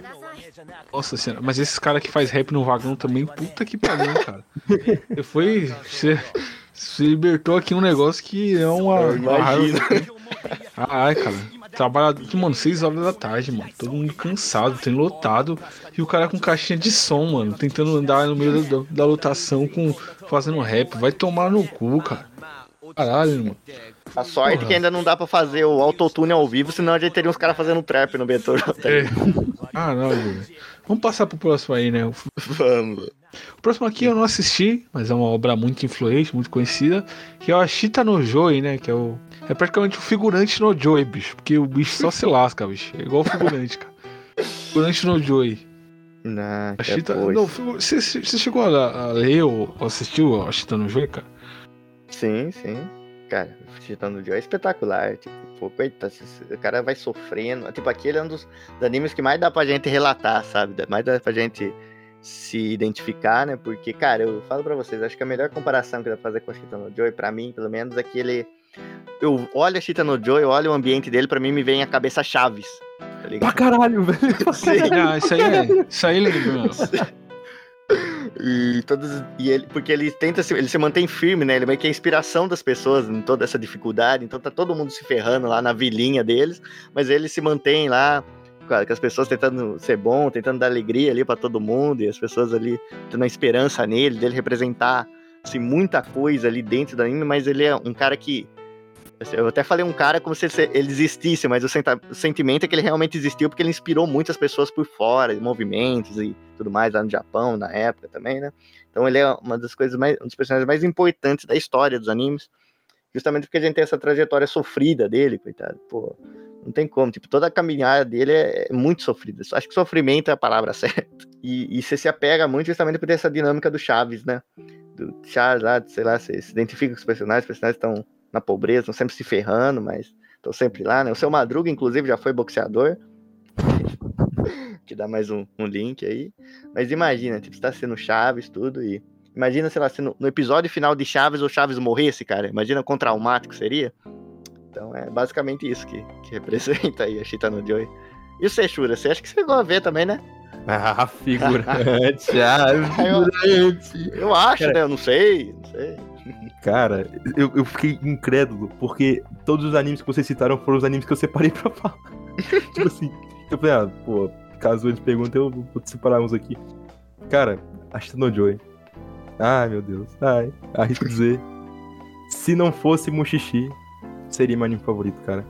Nossa senhora, mas esses caras que faz rap no vagão também, puta que pariu, cara. Você foi. Você, você libertou aqui um negócio que é uma. Imagino. Ai, cara. trabalha, mano, 6 horas da tarde, mano. Todo mundo cansado, tem lotado. E o cara com caixinha de som, mano, tentando andar no meio da, da lotação com fazendo rap. Vai tomar no cu, cara. Caralho, mano. A sorte Porra. que ainda não dá pra fazer o autotune ao vivo, senão a gente teria uns caras fazendo trap no metrô. É. Caralho, velho. Vamos passar pro próximo aí, né? Vamos. o próximo aqui eu não assisti, mas é uma obra muito influente, muito conhecida, que é o Ashita no Joy, né? Que é o. É praticamente o figurante no Joy, bicho. Porque o bicho só se lasca, bicho. É igual o figurante, cara. Figurante no Joy. Não, A Chita. depois. Não, você, chegou a, a ler ou assistiu a Chita no Joy, cara? Sim, sim. Cara, o Titã Joe é espetacular. Tipo, pô, coitado, o cara vai sofrendo. Tipo, aquele é um dos, dos animes que mais dá pra gente relatar, sabe? Mais dá pra gente se identificar, né? Porque, cara, eu falo pra vocês, acho que a melhor comparação que dá pra fazer com a Chita no Joy, pra mim, pelo menos, é que ele. Eu olho a Chita no Joy, eu olho o ambiente dele, pra mim me vem a cabeça Chaves. Tá Pra ligado? caralho, velho. Pra Sim. caralho. Ah, isso aí é. Isso aí meu. E todos. E ele, porque ele tenta se, ele se mantém firme, né? Ele meio que é a inspiração das pessoas em toda essa dificuldade. Então tá todo mundo se ferrando lá na vilinha deles, mas ele se mantém lá, com as pessoas tentando ser bom, tentando dar alegria ali pra todo mundo, e as pessoas ali tendo a esperança nele, dele representar assim, muita coisa ali dentro do anime, mas ele é um cara que. Assim, Eu até falei um cara como se ele existisse, mas o, sentimento é que ele realmente existiu porque ele inspirou muitas pessoas por fora, movimentos e tudo mais lá no Japão, na época também, né? Então ele é uma das coisas mais, um dos personagens mais importantes da história dos animes, justamente porque a gente tem essa trajetória sofrida dele, coitado. Pô, não tem como, tipo, toda a caminhada dele é, é muito sofrida. Acho que sofrimento é a palavra certa. E, e você se apega muito justamente por essa dinâmica do Chaves, né? Do Chaves lá, sei lá, você se identifica com os personagens, os personagens estão na pobreza, estão sempre se ferrando, mas estão sempre lá, né? O seu Madruga, inclusive, já foi boxeador. que dá mais um, um link aí. Mas imagina, tipo, você tá sendo Chaves, tudo, e. Imagina, sei lá, se no, no episódio final de Chaves o Chaves morresse, cara. Imagina quão traumático seria. Então é basicamente isso que, que representa aí a Chita no Joy. E o Seixura, você acha que você chegou a ver também, né? Ah, figurante. Ah, figurante. Eu acho, Cara- né? Eu não sei, não sei. Cara, eu, eu fiquei incrédulo, porque todos os animes que vocês citaram foram os animes que eu separei pra falar. tipo assim, eu falei, ah, pô, caso eles perguntem, eu vou separar uns aqui. Cara, Ashita no Joy. Ai, meu Deus. Ai, arrisco dizer. Se não fosse Mushishi, seria meu anime favorito, cara.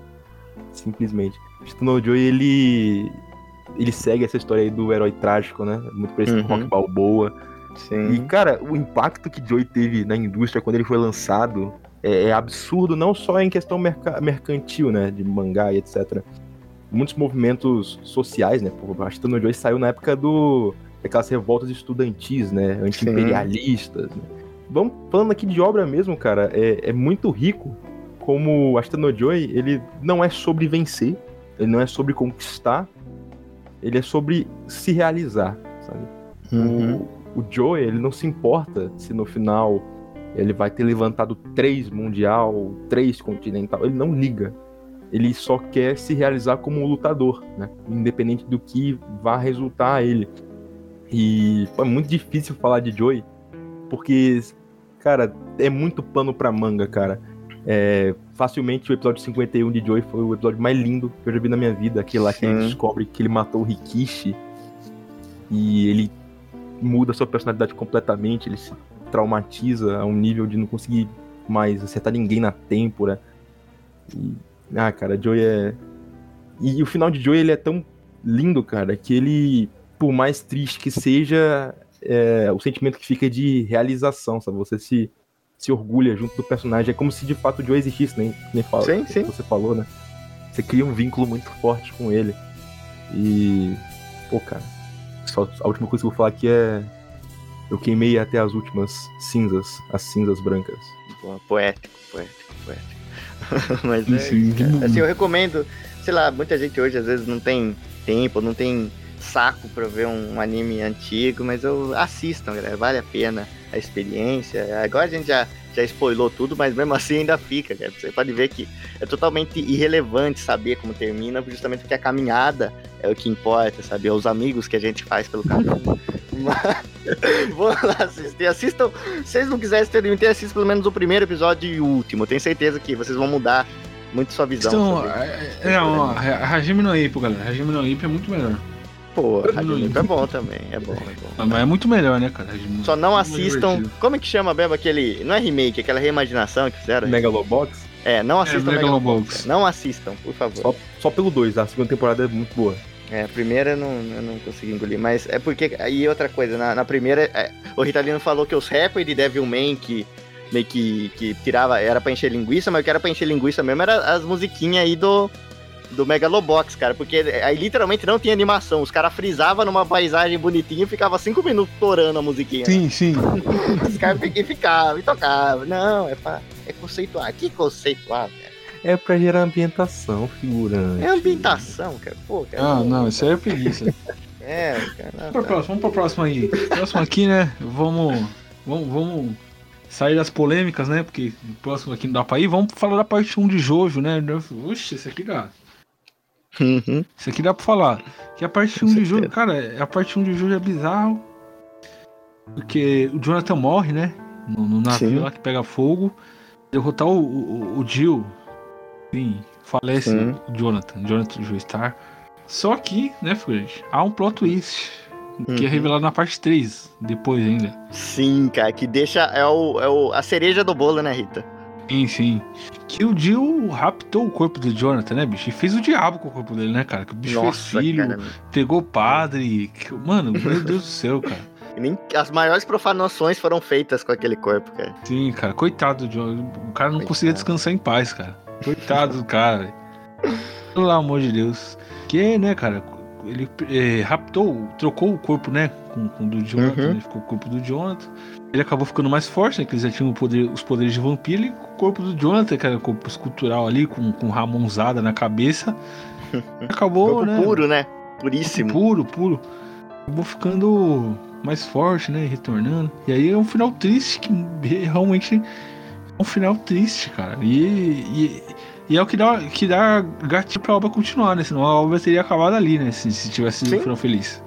Simplesmente. Ashita no Joy, ele. Ele segue essa história aí do herói trágico, né? Muito parecido com Uhum. Rock Balboa. Sim. E, cara, o impacto que Joy teve na indústria quando ele foi lançado é, é absurdo, não só em questão merca- mercantil, né? De mangá e etc. Muitos movimentos sociais, né? Pô, acho que no Joy saiu na época do daquelas revoltas estudantis, né? Anti-imperialistas. Né? Vamos falando aqui de obra mesmo, cara. É, é muito rico como no Joy, ele não é sobre vencer, ele não é sobre conquistar, ele é sobre se realizar, sabe? Uhum. O, o Joey, ele não se importa se no final ele vai ter levantado três mundial, três continental, ele não liga. Ele só quer se realizar como um lutador, né? Independente do que vá resultar a ele. E pô, é muito difícil falar de Joey, porque, cara, é muito pano pra manga, cara. É, facilmente o episódio 51 de Joey foi o episódio mais lindo que eu já vi na minha vida. Aquele lá que ele descobre que ele matou o Rikishi e ele muda sua personalidade completamente, ele se traumatiza a um nível de não conseguir mais acertar ninguém na têmpora. E, ah, cara, Joey é. E, o final de Joey ele é tão lindo, cara, que ele, por mais triste que seja, é, o sentimento que fica é de realização, sabe? Você se, se orgulha junto do personagem. É como se de fato o Joey existisse, nem, nem fala, Sim, sim. você falou, né? Você cria um vínculo muito forte com ele. E. Pô, cara. Só, a última coisa que eu vou falar aqui é. Eu queimei até as últimas cinzas, as cinzas brancas. Pô, poético, poético, poético. Mas é, Sim. cara. assim, eu recomendo, sei lá, muita gente hoje às vezes não tem tempo, não tem saco pra ver um anime antigo, mas eu assistam, galera, vale a pena a experiência. Agora a gente já já spoilou tudo, mas mesmo assim ainda fica, cara. Você pode ver que é totalmente irrelevante saber como termina, justamente porque a caminhada é o que importa, sabe? É os amigos que a gente faz pelo caminho. Vão lá assistir, assistam. Se vocês não quiserem ter assistam pelo menos o primeiro episódio e o último. Tenho certeza que vocês vão mudar muito sua visão. Então, é, é, não, Hajime no Ippo, galera. Hajime no Ippo é muito melhor. Pô. Ippo é bom também, é bom, é bom. Mas é muito melhor, né, cara? Só não é assistam. divertido. Como é que chama mesmo aquele. Não é remake, aquela reimaginação que fizeram? Megalobox, É, não É, assistam Megalobox. Megalobox. Não assistam, por favor. só, só pelo 2, a segunda temporada é muito boa. É, a primeira eu não, eu não consegui engolir, mas é porque. Aí outra coisa, na, na primeira, é, o Ritalino falou que os rappers de Devilman que meio que, que tirava, era pra encher linguiça, mas o que era pra encher linguiça mesmo era as musiquinhas aí do, do Megalobox, cara, porque aí literalmente não tinha animação, os caras frisavam numa paisagem bonitinha e ficava cinco minutos torando a musiquinha. Sim, sim. Os caras ficavam, e tocavam. Não, é pra. É conceituar. Que conceituar, velho? É pra gerar ambientação, figurante. É ambientação, cara. Pô, cara. Ah, não, isso aí é preguiça. É, cara. Vamos pra próxima, vamos pra próxima aí. Próximo aqui, né? Vamos, vamos, vamos sair das polêmicas, né? Porque o próximo aqui não dá pra ir. Vamos falar da parte 1 de Jojo, né? Oxe, esse aqui dá. Uhum. Isso aqui dá pra falar. Que a parte Com 1 de certeza. Jojo, cara, a parte 1 de Jojo é bizarro. Porque o Jonathan morre, né? No, no navio Sim. lá que pega fogo. Derrotar o, o, o Jill. Sim, falece Sim. o Jonathan, Jonathan Joestar. Só que, né, Fred? Há um plot twist. Que é Uhum. revelado na parte 3, depois ainda. Sim, cara, que deixa. É, o, é o, a cereja do bolo, né, Rita? Sim, sim. Que o Jill raptou o corpo do Jonathan, né, bicho? E fez o diabo com o corpo dele, né, cara? Que o bicho fez filho, cara. pegou padre. que- Mano, meu Deus do céu, cara. Nem, as maiores profanações foram feitas com aquele corpo, cara. Sim, cara, coitado do John. O cara não Coitado. conseguia descansar em paz, cara. Coitado do cara, velho. Pelo amor de Deus. Que, né, cara, ele eh, raptou, trocou o corpo, né, com, com o do Jonathan, Uhum. né, ficou com o corpo do Jonathan. Ele acabou ficando mais forte, né, que eles já tinham o poder- os poderes de vampiro, e o corpo do Jonathan, que era o corpo escultural ali, com, com Ramonzada na cabeça. Acabou, né? puro, né? Puríssimo. Puro, puro. Acabou ficando mais forte, né? Retornando. E aí é um final triste, que realmente é um final triste, cara. E, e, e é o que dá, que dá gatilho pra obra continuar, né? Senão a obra teria acabado ali, né? Se, se tivesse Sim. um final feliz.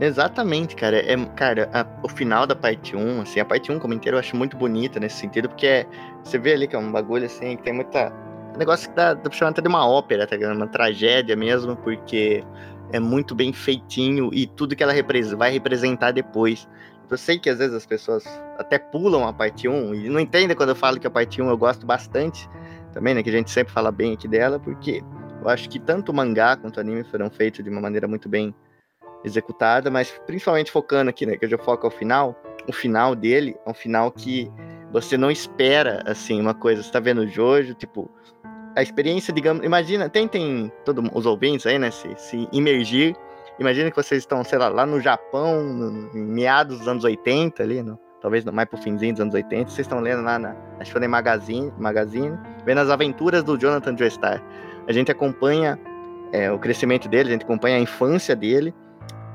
Exatamente, cara. É, cara, a- o final da parte 1, assim, a parte 1 como inteiro eu acho muito bonita nesse sentido, porque é- você vê ali que é um bagulho assim, que tem muita. Um negócio que dá, dá pra chamar até de uma ópera, tá ligado? Uma tragédia mesmo, porque é muito bem feitinho e tudo que ela vai representar depois. Eu sei que às vezes as pessoas até pulam a parte 1 e não entendem quando eu falo que a parte 1 eu gosto bastante também, né? Que a gente sempre fala bem aqui dela, porque eu acho que tanto o mangá quanto o anime foram feitos de uma maneira muito bem executada, mas principalmente focando aqui, né, que eu já foco ao final, o final dele é um final que você não espera, assim, uma coisa, você tá vendo o Jojo, tipo, a experiência, digamos, imagina, tentem, todos os ouvintes aí, né, se, se imergir, imagina que vocês estão, sei lá, lá no Japão, no, em meados dos anos 80 ali, no, talvez mais pro finzinho dos anos 80, vocês estão lendo lá na, na Shonen Magazine, Magazine, vendo as aventuras do Jonathan Joestar. A gente acompanha é, o crescimento dele, a gente acompanha a infância dele,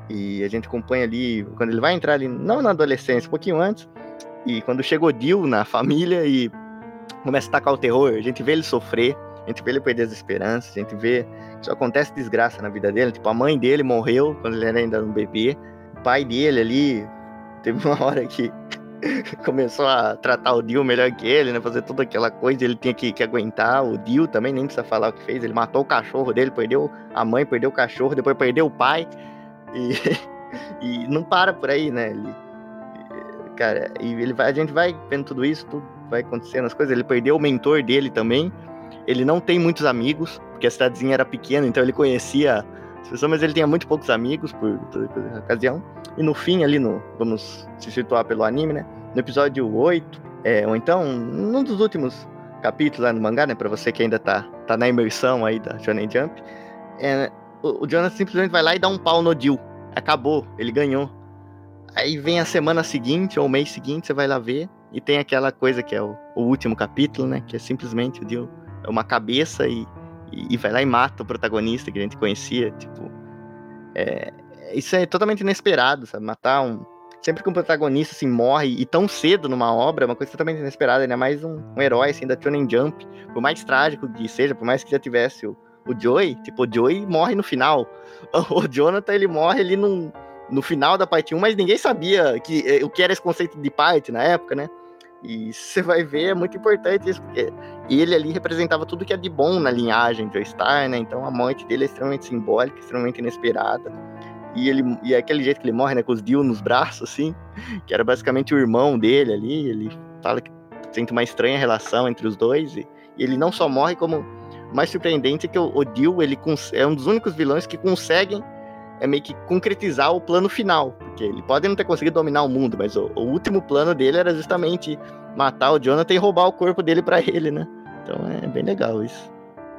e a gente acompanha ali, quando ele vai entrar ali, não na adolescência, um pouquinho antes, e quando chega o Dio na família e começa a tacar o terror, a gente vê ele sofrer, a gente vê ele perder as esperanças, a gente vê que só acontece desgraça na vida dele, tipo, a mãe dele morreu quando ele era ainda um bebê, o pai dele ali, teve uma hora que começou a tratar o Dio melhor que ele, né, fazer toda aquela coisa, ele tinha que, que aguentar, o Dio também nem precisa falar o que fez, ele matou o cachorro dele, perdeu a mãe, perdeu o cachorro, depois perdeu o pai, e, e não para por aí, né? Ele, cara, e ele vai, a gente vai vendo tudo isso, tudo vai acontecendo as coisas. Ele perdeu o mentor dele também. Ele não tem muitos amigos, porque a cidadezinha era pequena, então ele conhecia mas ele tinha muito poucos amigos por toda ocasião. E no fim, ali no. Vamos se situar pelo anime, né? No episódio 8, é, ou então, num dos últimos capítulos lá no mangá, né? Pra você que ainda tá, tá na imersão aí da Shonen Jump, é, o, o simplesmente vai lá e dá um pau no Jill. Acabou, ele ganhou. Aí vem a semana seguinte ou o mês seguinte, você vai lá ver, e tem aquela coisa que é o, o último capítulo, né? Que é simplesmente o Jill é uma cabeça e, e, e vai lá e mata o protagonista que a gente conhecia. Tipo, é, isso é totalmente inesperado, sabe? Matar um. Sempre que um protagonista assim, morre e tão cedo numa obra, é uma coisa totalmente inesperada, ainda mais um, um herói assim da Shonen Jump, por mais trágico que seja, por mais que já tivesse o, o Joey, tipo, o Joey morre no final. O Jonathan, ele morre ali no, no final da parte 1, mas ninguém sabia que, eh, o que era esse conceito de parte na época, né? E você vai ver, é muito importante isso, porque ele ali representava tudo que é de bom na linhagem Joestar, né? Então a morte dele é extremamente simbólica, extremamente inesperada. E, ele, e é aquele jeito que ele morre, né? Com os Dio nos braços, assim, que era basicamente o irmão dele ali. Ele fala que sente uma estranha relação entre os dois. E, e ele não só morre, como mais surpreendente é que o, o Dio ele é um dos únicos vilões que conseguem é meio que concretizar o plano final. Porque ele pode não ter conseguido dominar o mundo, mas o, o último plano dele era justamente matar o Jonathan e roubar o corpo dele para ele, né? Então é bem legal isso.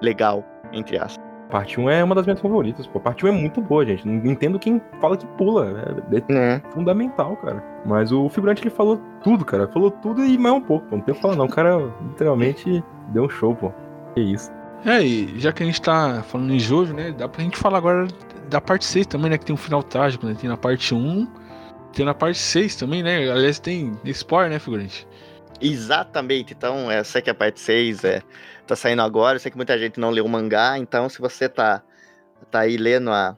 Legal, entre aspas. Parte 1 é uma das minhas favoritas, pô. Parte 1 é muito boa, gente. Não entendo quem fala que pula. É, é É. fundamental, cara. Mas o figurante ele falou tudo, cara. Falou tudo e mais um pouco, pô. Não tem o que falar, não. O cara literalmente deu um show, pô. Que isso. É, e já que a gente tá falando em Jojo, né? Dá pra gente falar agora da parte 6 também, né? Que tem um final trágico, né? Tem na parte 1, tem na parte 6 também, né? Aliás, tem spoiler, né, figurante? Exatamente. Então, eu sei que a parte 6 é, tá saindo agora. Eu sei que muita gente não leu o mangá. Então, se você tá, tá aí lendo a.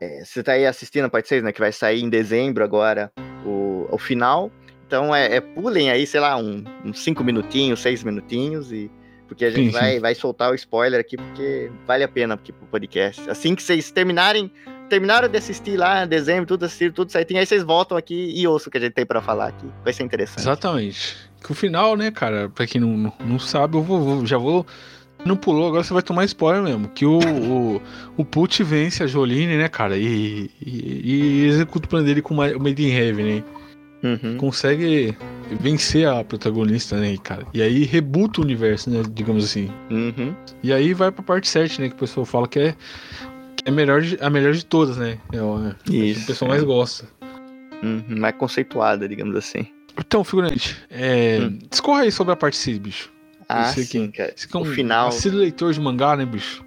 É, você tá aí assistindo a parte 6, né? Que vai sair em dezembro agora o, o final. Então, é, é pulem aí, sei lá, um- uns 5 minutinhos, 6 minutinhos. e Porque a gente Sim, sim. vai, vai soltar o spoiler aqui, porque vale a pena aqui pro podcast. Assim que vocês terminarem. Terminaram de assistir lá em dezembro, tudo assistiram, tudo certinho, aí vocês voltam aqui e ouçam o que a gente tem pra falar aqui. Vai ser interessante. Exatamente. Que o final, né, cara, pra quem não, não, não sabe, eu vou, vou- já vou. Não pulou, agora você vai tomar spoiler mesmo. Que o, o, o Put vence a Jolene, né, cara, e, e, e executa o plano dele com o Made in Heaven, né? Uhum. Consegue vencer a protagonista, né, cara? E aí rebuta o universo, né, digamos assim. Uhum. E aí vai pra parte 7, né, que o pessoal fala que é, que é melhor de- a melhor de todas, né? É o, é o que o pessoal mais gosta. Uhum, mais conceituada, digamos assim. Então, figurante, é, Hum. discorra aí sobre a parte 6, bicho. Ah, sim, cara. Esse aqui é um O final. assíduo leitor de mangá, né, bicho?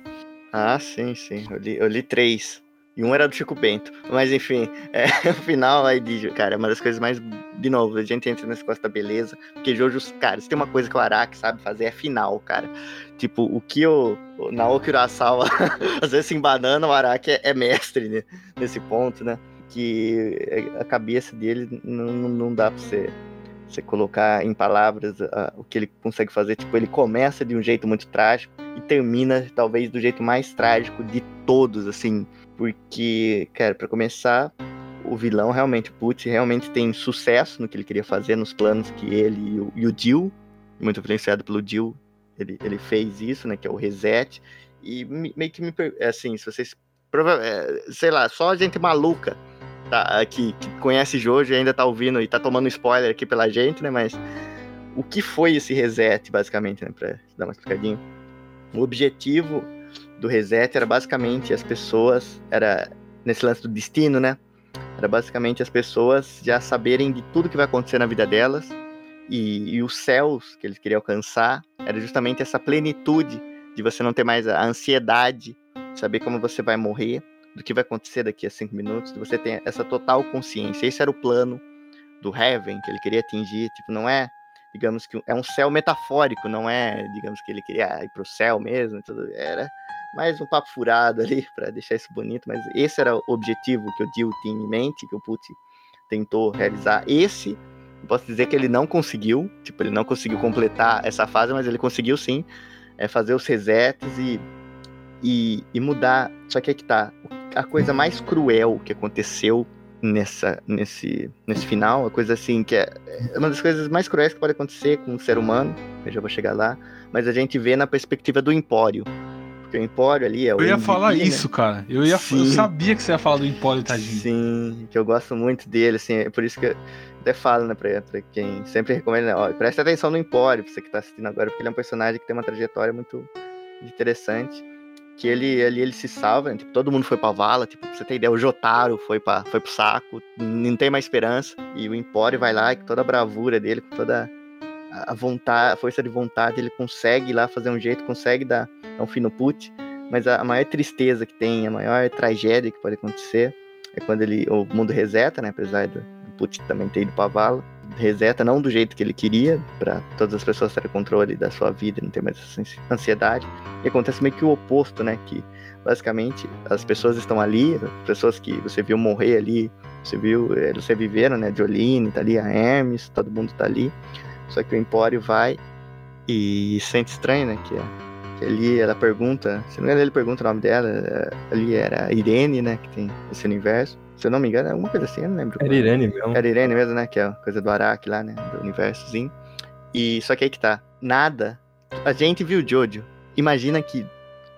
Ah, sim, sim. Eu li, eu li três. E um era do Chico Bento. Mas enfim, é, o final aí de. Cara, é uma das coisas mais. De novo, a gente entra nesse negócio da beleza. Porque Jojo, cara, se tem uma coisa que o Araki sabe fazer é final, cara. Tipo, o que o, o Naoki Urasawa às vezes se embanana, o Araki é, é mestre né, nesse ponto, né? Que a cabeça dele não, não- dá pra você, você colocar em palavras ah, o que ele consegue fazer. Tipo, ele começa de um jeito muito trágico e termina talvez do jeito mais trágico de todos, assim, porque, cara, pra começar, o vilão realmente, o Putz, realmente tem sucesso no que ele queria fazer, nos planos que ele e o, e o Jill, muito influenciado pelo Jill, ele, ele fez isso, né, que é o reset, e me- meio que me, é assim, se vocês, é, sei lá, só gente maluca, tá, que, que conhece Jojo e ainda tá ouvindo e tá tomando spoiler aqui pela gente, né, mas o que foi esse reset, basicamente, né, pra dar uma explicadinha? O objetivo do reset era basicamente as pessoas, era nesse lance do destino, né? Era basicamente as pessoas já saberem de tudo que vai acontecer na vida delas e, e os céus que eles queriam alcançar era justamente essa plenitude de você não ter mais a ansiedade, saber como você vai morrer, do que vai acontecer daqui a cinco minutos, você ter essa total consciência. Esse era o plano do Heaven que ele queria atingir, tipo, não é digamos que é um céu metafórico, não é, digamos que ele queria ir pro céu mesmo, tudo, era mais um papo furado ali para deixar isso bonito, mas esse era o objetivo que o Dio tinha em mente, que o Put tentou realizar. Esse, posso dizer que ele não conseguiu, tipo, ele não conseguiu completar essa fase, mas ele conseguiu sim é, fazer os resets e, e, e mudar. Só que é que tá, a coisa mais cruel que aconteceu nessa, nesse, nesse final, a coisa assim que é, é uma das coisas mais cruéis que pode acontecer com o ser humano, eu já vou chegar lá, mas a gente vê na perspectiva do Empório. Porque o Empório ali é o. Eu ia MVP, falar né? isso, cara. Eu, ia, eu sabia que você ia falar do Empório, tadinho. Sim, que eu gosto muito dele, assim, é por isso que eu até falo, né, pra, pra quem sempre recomenda, né, ó, presta atenção no Empório, você que tá assistindo agora, porque ele é um personagem que tem uma trajetória muito interessante, que ele ali ele se salva, né, tipo, todo mundo foi pra vala, tipo, pra você ter ideia, o Jotaro foi, pra, foi pro saco, não tem mais esperança, e o Empório vai lá, com toda a bravura dele, com toda a a vontade, a força de vontade, ele consegue ir lá fazer um jeito, consegue dar, dar um fim no put, mas a, a maior tristeza que tem, a maior tragédia que pode acontecer é quando ele o mundo reseta, né? Apesar do, do Put também ter ido pra vala, reseta não do jeito que ele queria, para todas as pessoas terem controle da sua vida não ter mais essa ansi- ansiedade. E acontece meio que o oposto, né? Que basicamente as pessoas estão ali, as pessoas que você viu morrer ali, você viu, eh, eles reviveram, né? Jolene tá ali, a Hermes, todo mundo tá ali. Só que o Empório vai e sente estranho, né? Que, que ali ela pergunta, se não me engano, ele pergunta o nome dela. é, Ali era Irene, né? Que tem esse universo. Se eu não me engano, é alguma coisa assim, eu não lembro. Era Irene mesmo. Era Irene mesmo, né? Que é a coisa do Araki lá, né? Do universozinho. E só que aí que tá. Nada. A gente viu Jojo. Imagina que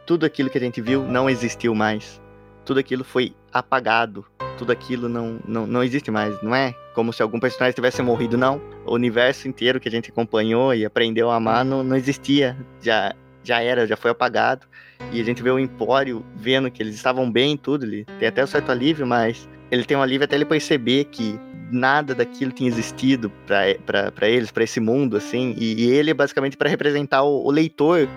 tudo aquilo que a gente viu não existiu mais. Tudo aquilo foi apagado. Tudo aquilo não, não, não existe mais. Não é como se algum personagem tivesse morrido, não. O universo inteiro que a gente acompanhou e aprendeu a amar não, não existia. Já, já era, já foi apagado. E a gente vê o Empório vendo que eles estavam bem e tudo. Ele tem até um certo alívio, mas ele tem um alívio até ele perceber que nada daquilo tinha existido para eles, para esse mundo, assim. E, e ele é basicamente para representar o, o leitor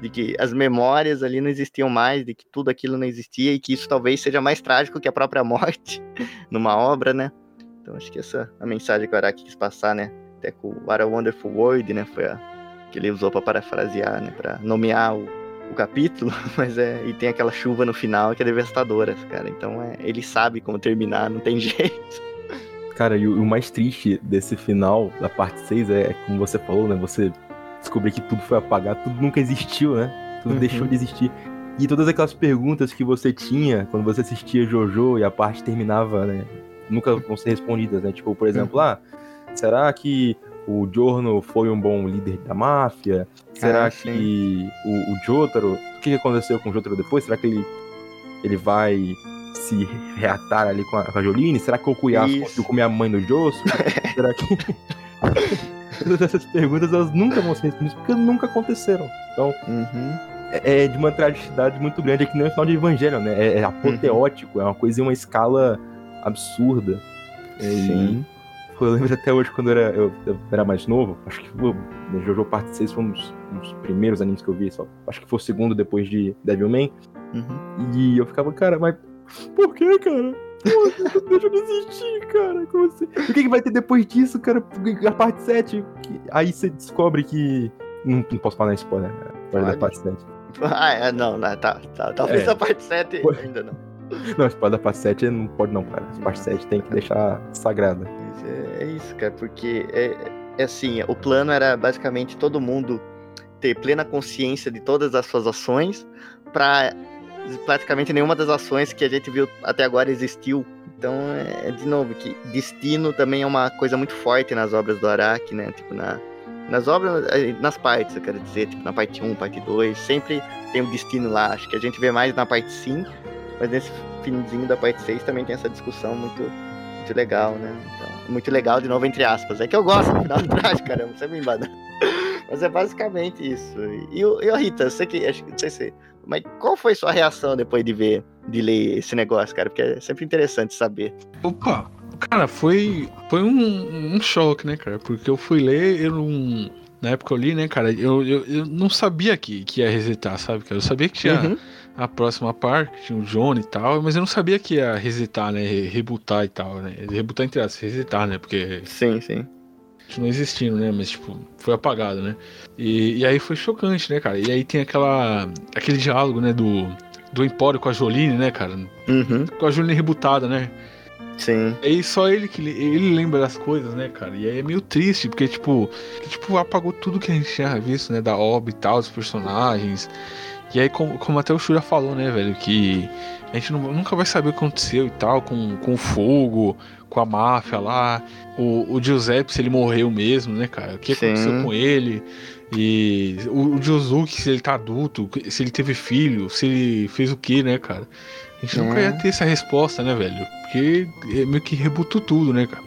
de que as memórias ali não existiam mais, de que tudo aquilo não existia e que isso talvez seja mais trágico que a própria morte numa obra, né? Então acho que essa é a mensagem que o Araki quis passar, né? Até com o What a Wonderful World, né? Foi a que ele usou para parafrasear, né? Para nomear o, o capítulo, mas é e tem aquela chuva no final que é devastadora, cara. Então é, ele sabe como terminar, não tem jeito. Cara, e o, o mais triste desse final da parte 6 é, como você falou, né? Você descobrir que tudo foi apagado, tudo nunca existiu, né? Tudo Uhum. deixou de existir. E todas aquelas perguntas que você tinha quando você assistia Jojo e a parte terminava, né? Nunca vão ser respondidas, né? Tipo, por exemplo, ah, será que o Giorno foi um bom líder da máfia? Será Ah, que o, o Jotaro. O que aconteceu com o Jotaro depois? Será que ele, ele vai se reatar ali com a, com a Jolene? Será que o Okuyasu conseguiu comer a mãe do Josso? será que. Todas essas perguntas elas nunca vão ser respondidas porque nunca aconteceram. Então, Uhum. é é de uma tragicidade muito grande. É que nem o final de Evangelho, né? É, é apoteótico, é uma coisa em uma escala absurda. É, e- Pô, Eu lembro até hoje quando eu era, eu, eu era mais novo, acho que pô, Jojo Parte 6 foi um dos, um dos primeiros animes que eu vi, só, acho que foi o segundo depois de Devilman. Uhum. E eu ficava, cara, mas por que, cara? Pô, deixa de existir, cara. Como assim? O que, que vai ter depois disso, cara? A parte 7. que- Aí você descobre que. Não, não posso falar spoiler. né? Spoiler da parte 7. Ah, é, não, não, tá, tá. Talvez É. a parte 7 Pô. ainda não. Não, spoiler da parte 7 não pode não, cara. A parte 7 tem que deixar sagrada. É, é isso, cara, porque é, é assim, o plano era basicamente todo mundo ter plena consciência de todas as suas ações pra praticamente nenhuma das ações que a gente viu até agora existiu. Então, é de novo, que destino também é uma coisa muito forte nas obras do Araki, né? Tipo, na, nas obras, eh, nas partes, eu quero dizer, tipo, na parte 1, parte 2, sempre tem um destino lá. Acho que a gente vê mais na parte 5, mas nesse finzinho da parte 6 também tem essa discussão muito, muito legal, né? Então, muito legal, de novo, entre aspas. É que eu gosto do final da frase, caramba, você me embana. Mas é basicamente isso. E, o- e o Rita, você que. Acho que não sei se. Mas qual foi sua reação depois de ver, de ler esse negócio, cara? Porque é sempre interessante saber. Opa, cara, foi, foi um, um choque, né, cara? Porque eu fui ler, eu não. Na época eu li, né, cara, eu, eu, eu não sabia que, que ia resetar, sabe? Eu sabia que tinha Uhum. A próxima parte, tinha o Johnny e tal, mas eu não sabia que ia resetar, né? re- Rebutar e tal, né? Rebutar entre aspas, resetar, né? Porque Sim, sim. não existindo, né? Mas, tipo, foi apagado, né? E, e aí foi chocante, né, cara? E aí tem aquela. aquele diálogo, né, do. Do Empório com a Jolene, né, cara? Uhum. Com a Jolene rebutada, né? Sim. E só ele que le- ele lembra das coisas, né, cara? E aí é meio triste, porque, tipo, que, tipo, apagou tudo que a gente tinha visto, né? Da obra e tal, dos personagens. E aí, como, como até o Shura falou, né, velho, que a gente não- nunca vai saber o que aconteceu e tal, com, com o fogo, com a máfia lá, o, o Giuseppe, se ele morreu mesmo, né, cara? O que Sim. aconteceu com ele? E o, o Josuke, se ele tá adulto, se ele teve filho, se ele fez o que, né, cara? A gente nunca É. ia ter essa resposta, né, velho? Porque é meio que rebutou tudo, né, cara?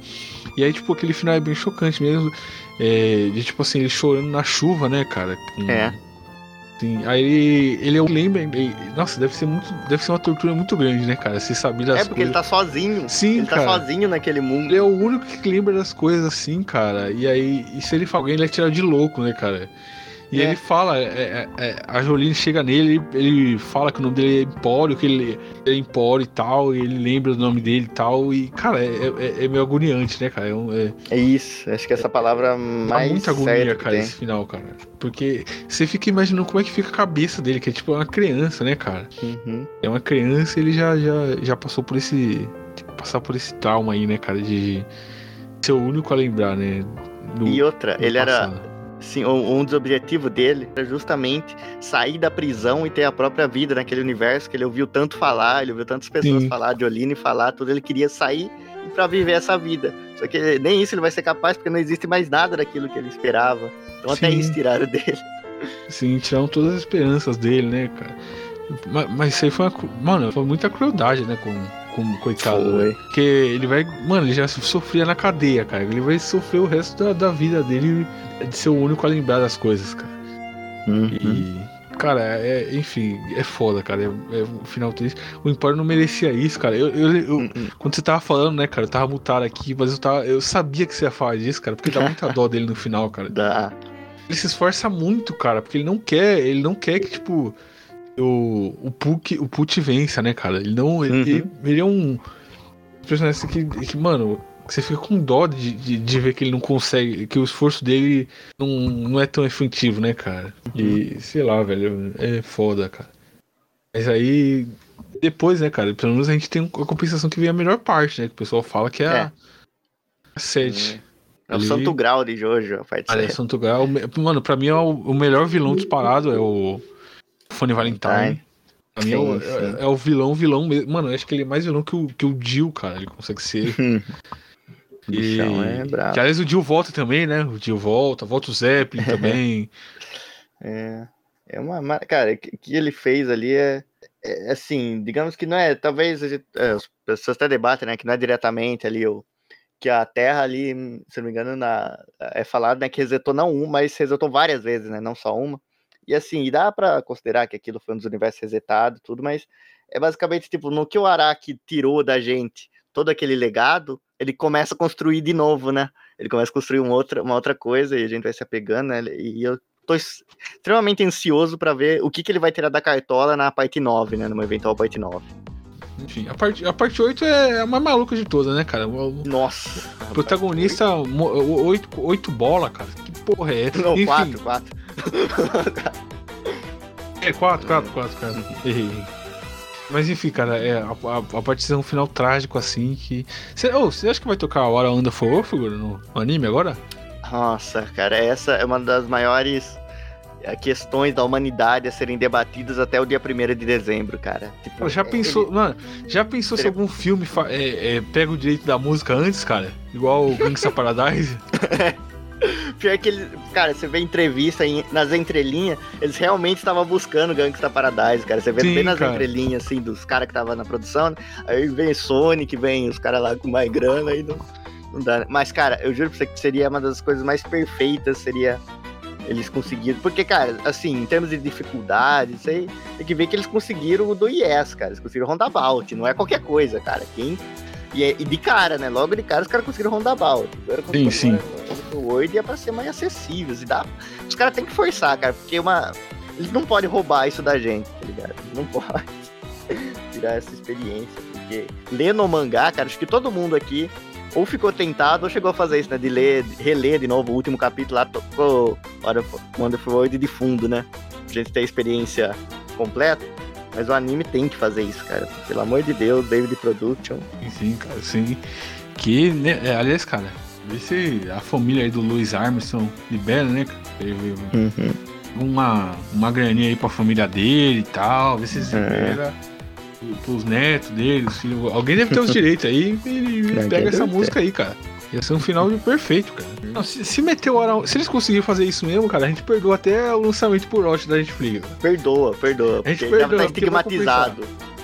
E aí, tipo, aquele final é bem chocante mesmo. É, de tipo assim, ele chorando na chuva, né, cara? Com- É. Sim, aí ele, ele eu lembro. ele- Nossa, deve ser muito. Deve ser uma tortura muito grande, né, cara? Você saber das É porque ele coisas. tá sozinho. Sim, ele cara. tá sozinho naquele mundo. Ele é o único que lembra das coisas assim, cara. E aí, e se ele fala alguém, ele é tirado de louco, né, cara? E É. ele fala, é, é, é, a Jolene chega nele, ele, fala que o nome dele é Empório, que ele é Empório e tal, e ele lembra do nome dele e tal. E, cara, é, é, é meio agoniante, né, cara? É, isso. Acho que essa palavra dá mais muita agonia, cara, esse final, cara. Porque você fica imaginando como é que fica a cabeça dele, que é tipo uma criança, né, cara? Uhum. É uma criança ele já, já, já passou por esse. tipo, passar por esse trauma aí, né, cara? De ser o único a lembrar, né? E outra, ele era, passado. Sim, um um dos objetivos dele era justamente sair da prisão e ter a própria vida naquele universo que ele ouviu tanto falar, ele ouviu tantas pessoas Sim. falar de Oline falar, tudo. Ele queria sair para viver essa vida. Só que nem isso ele vai ser capaz, porque não existe mais nada daquilo que ele esperava. Então até Sim. isso tiraram dele. Sim, tiraram todas as esperanças dele, né, cara? Mas, mas isso aí foi uma. Mano, foi muita crueldade, né, com, com coitado. Foi. Porque ele vai. Mano, ele já sofria na cadeia, cara. Ele vai sofrer o resto da, da vida dele de ser o único a lembrar das coisas, cara. Uhum. E. Cara, é, enfim, é foda, cara. É, é um final triste. O Empório não merecia isso, cara. Eu, eu- eu- Uhum. quando você tava falando, né, cara, eu tava mutado aqui, mas eu, tava, eu sabia que você ia falar disso, cara, porque dá muita dó dele no final, cara. Dá. Ele se esforça muito, cara, porque ele não quer, ele não quer que, tipo, o, o Puck, o Put vença, né, cara? Ele não. Ele, Uhum. ele, ele é um personagem assim que, que, mano, você fica com dó de, de, de ver que ele não consegue, que o esforço dele não, não é tão efetivo, né, cara? E, sei lá, velho, é foda, cara. Mas aí, depois, né, cara, pelo menos a gente tem a compensação que vem a melhor parte, né? Que o pessoal fala que é, É. a, a 7. É o Ali- santo grau de Jojo, a parte Olha, certa. Santo Grau, mano, pra mim é o, o melhor vilão disparado, é o Funny Valentine. Pra mim é, o, é- é o vilão, vilão mesmo. Mano, eu acho que ele é mais vilão que o, que o Jill, cara. Ele consegue ser. Bichão é Que, brabo. aliás, o Jill volta também, né? O Jill volta, volta o Zeppelin também. É, é uma. ma- Cara, o que que ele fez ali é, é, assim, digamos que não é. Talvez é, as pessoas até debatem, né? Que não é diretamente ali o. Que a Terra ali, se não me engano, na, é falado né, que resetou não um, mas resetou várias vezes, né? Não só uma. E assim, e dá pra considerar que aquilo foi um dos universos resetados e tudo, mas é basicamente tipo, no que o Araki tirou da gente todo aquele legado, ele começa a construir de novo, né? Ele começa a construir um outra, uma outra coisa e a gente vai se apegando, né? E eu tô extremamente ansioso pra ver o que, que ele vai tirar da cartola na parte 9, né? Numa eventual parte 9. Enfim, a parte, a parte 8 é a mais maluca de todas, né, cara? O, o Nossa! protagonista, mo- o- oito, oito bola, cara. Que porra é essa? Não, Enfim, 4, 4. É, 4, 4, 4, cara. Errei. Mas enfim, cara, é a, a, a partição final trágico assim que. Você oh, acha que vai tocar a hora Anda For figura no, anime agora? Nossa, cara, essa é uma das maiores questões da humanidade a serem debatidas até o dia 1 de dezembro, cara. Tipo, já é- pensou, mano, já pensou se algum filme é, é, pega o direito da música antes, cara? Igual o Gangsta Paradise? Pior que eles, cara, você vê entrevista em- nas entrelinhas, eles realmente estavam buscando Gangsta Paradise, cara. Você vê Sim, bem nas cara. entrelinhas, assim, dos caras que estavam na produção, né? aí vem Sonic, vem os caras lá com mais grana, aí não, não dá. né? Mas, cara, eu juro pra você que seria uma das coisas mais perfeitas, seria eles conseguiram. Porque, cara, assim, em termos de dificuldade, isso aí, tem que ver que eles conseguiram o do Yes, cara. Eles conseguiram Roundabout, não é qualquer coisa, cara. Quem. E, é- e de cara, né? Logo de cara os caras conseguiram Roundabout. Agora, quando Sim, sim. no Word é pra ser mais acessíveis. E dá... Os caras têm que forçar, cara, porque uma. Eles não podem roubar isso da gente, tá ligado? Eles não podem tirar essa experiência. Porque lendo o mangá, cara, acho que todo mundo aqui ou ficou tentado ou chegou a fazer isso, né? De ler, reler de novo o último capítulo lá, tocou Wonderful World de fundo, né? Pra gente ter a experiência completa. Mas o anime tem que fazer isso, cara. Pelo amor de Deus, David Production. Sim, cara, sim. Que, né, é, aliás, cara, vê se a família aí do Louis Armstrong libera, né? Teve uma, uma graninha aí pra família dele e tal, vê se eles É. pros netos dele, os filhos. Alguém deve ter os direitos aí e pega essa música aí, cara. Ia ser um final perfeito, cara. Não, se, se hora, se eles conseguirem fazer isso mesmo, cara, a gente perdoa até o lançamento por Hot da Netflix. cara. Perdoa, perdoa. A gente Porque já perdoa, tá vou estigmatizado.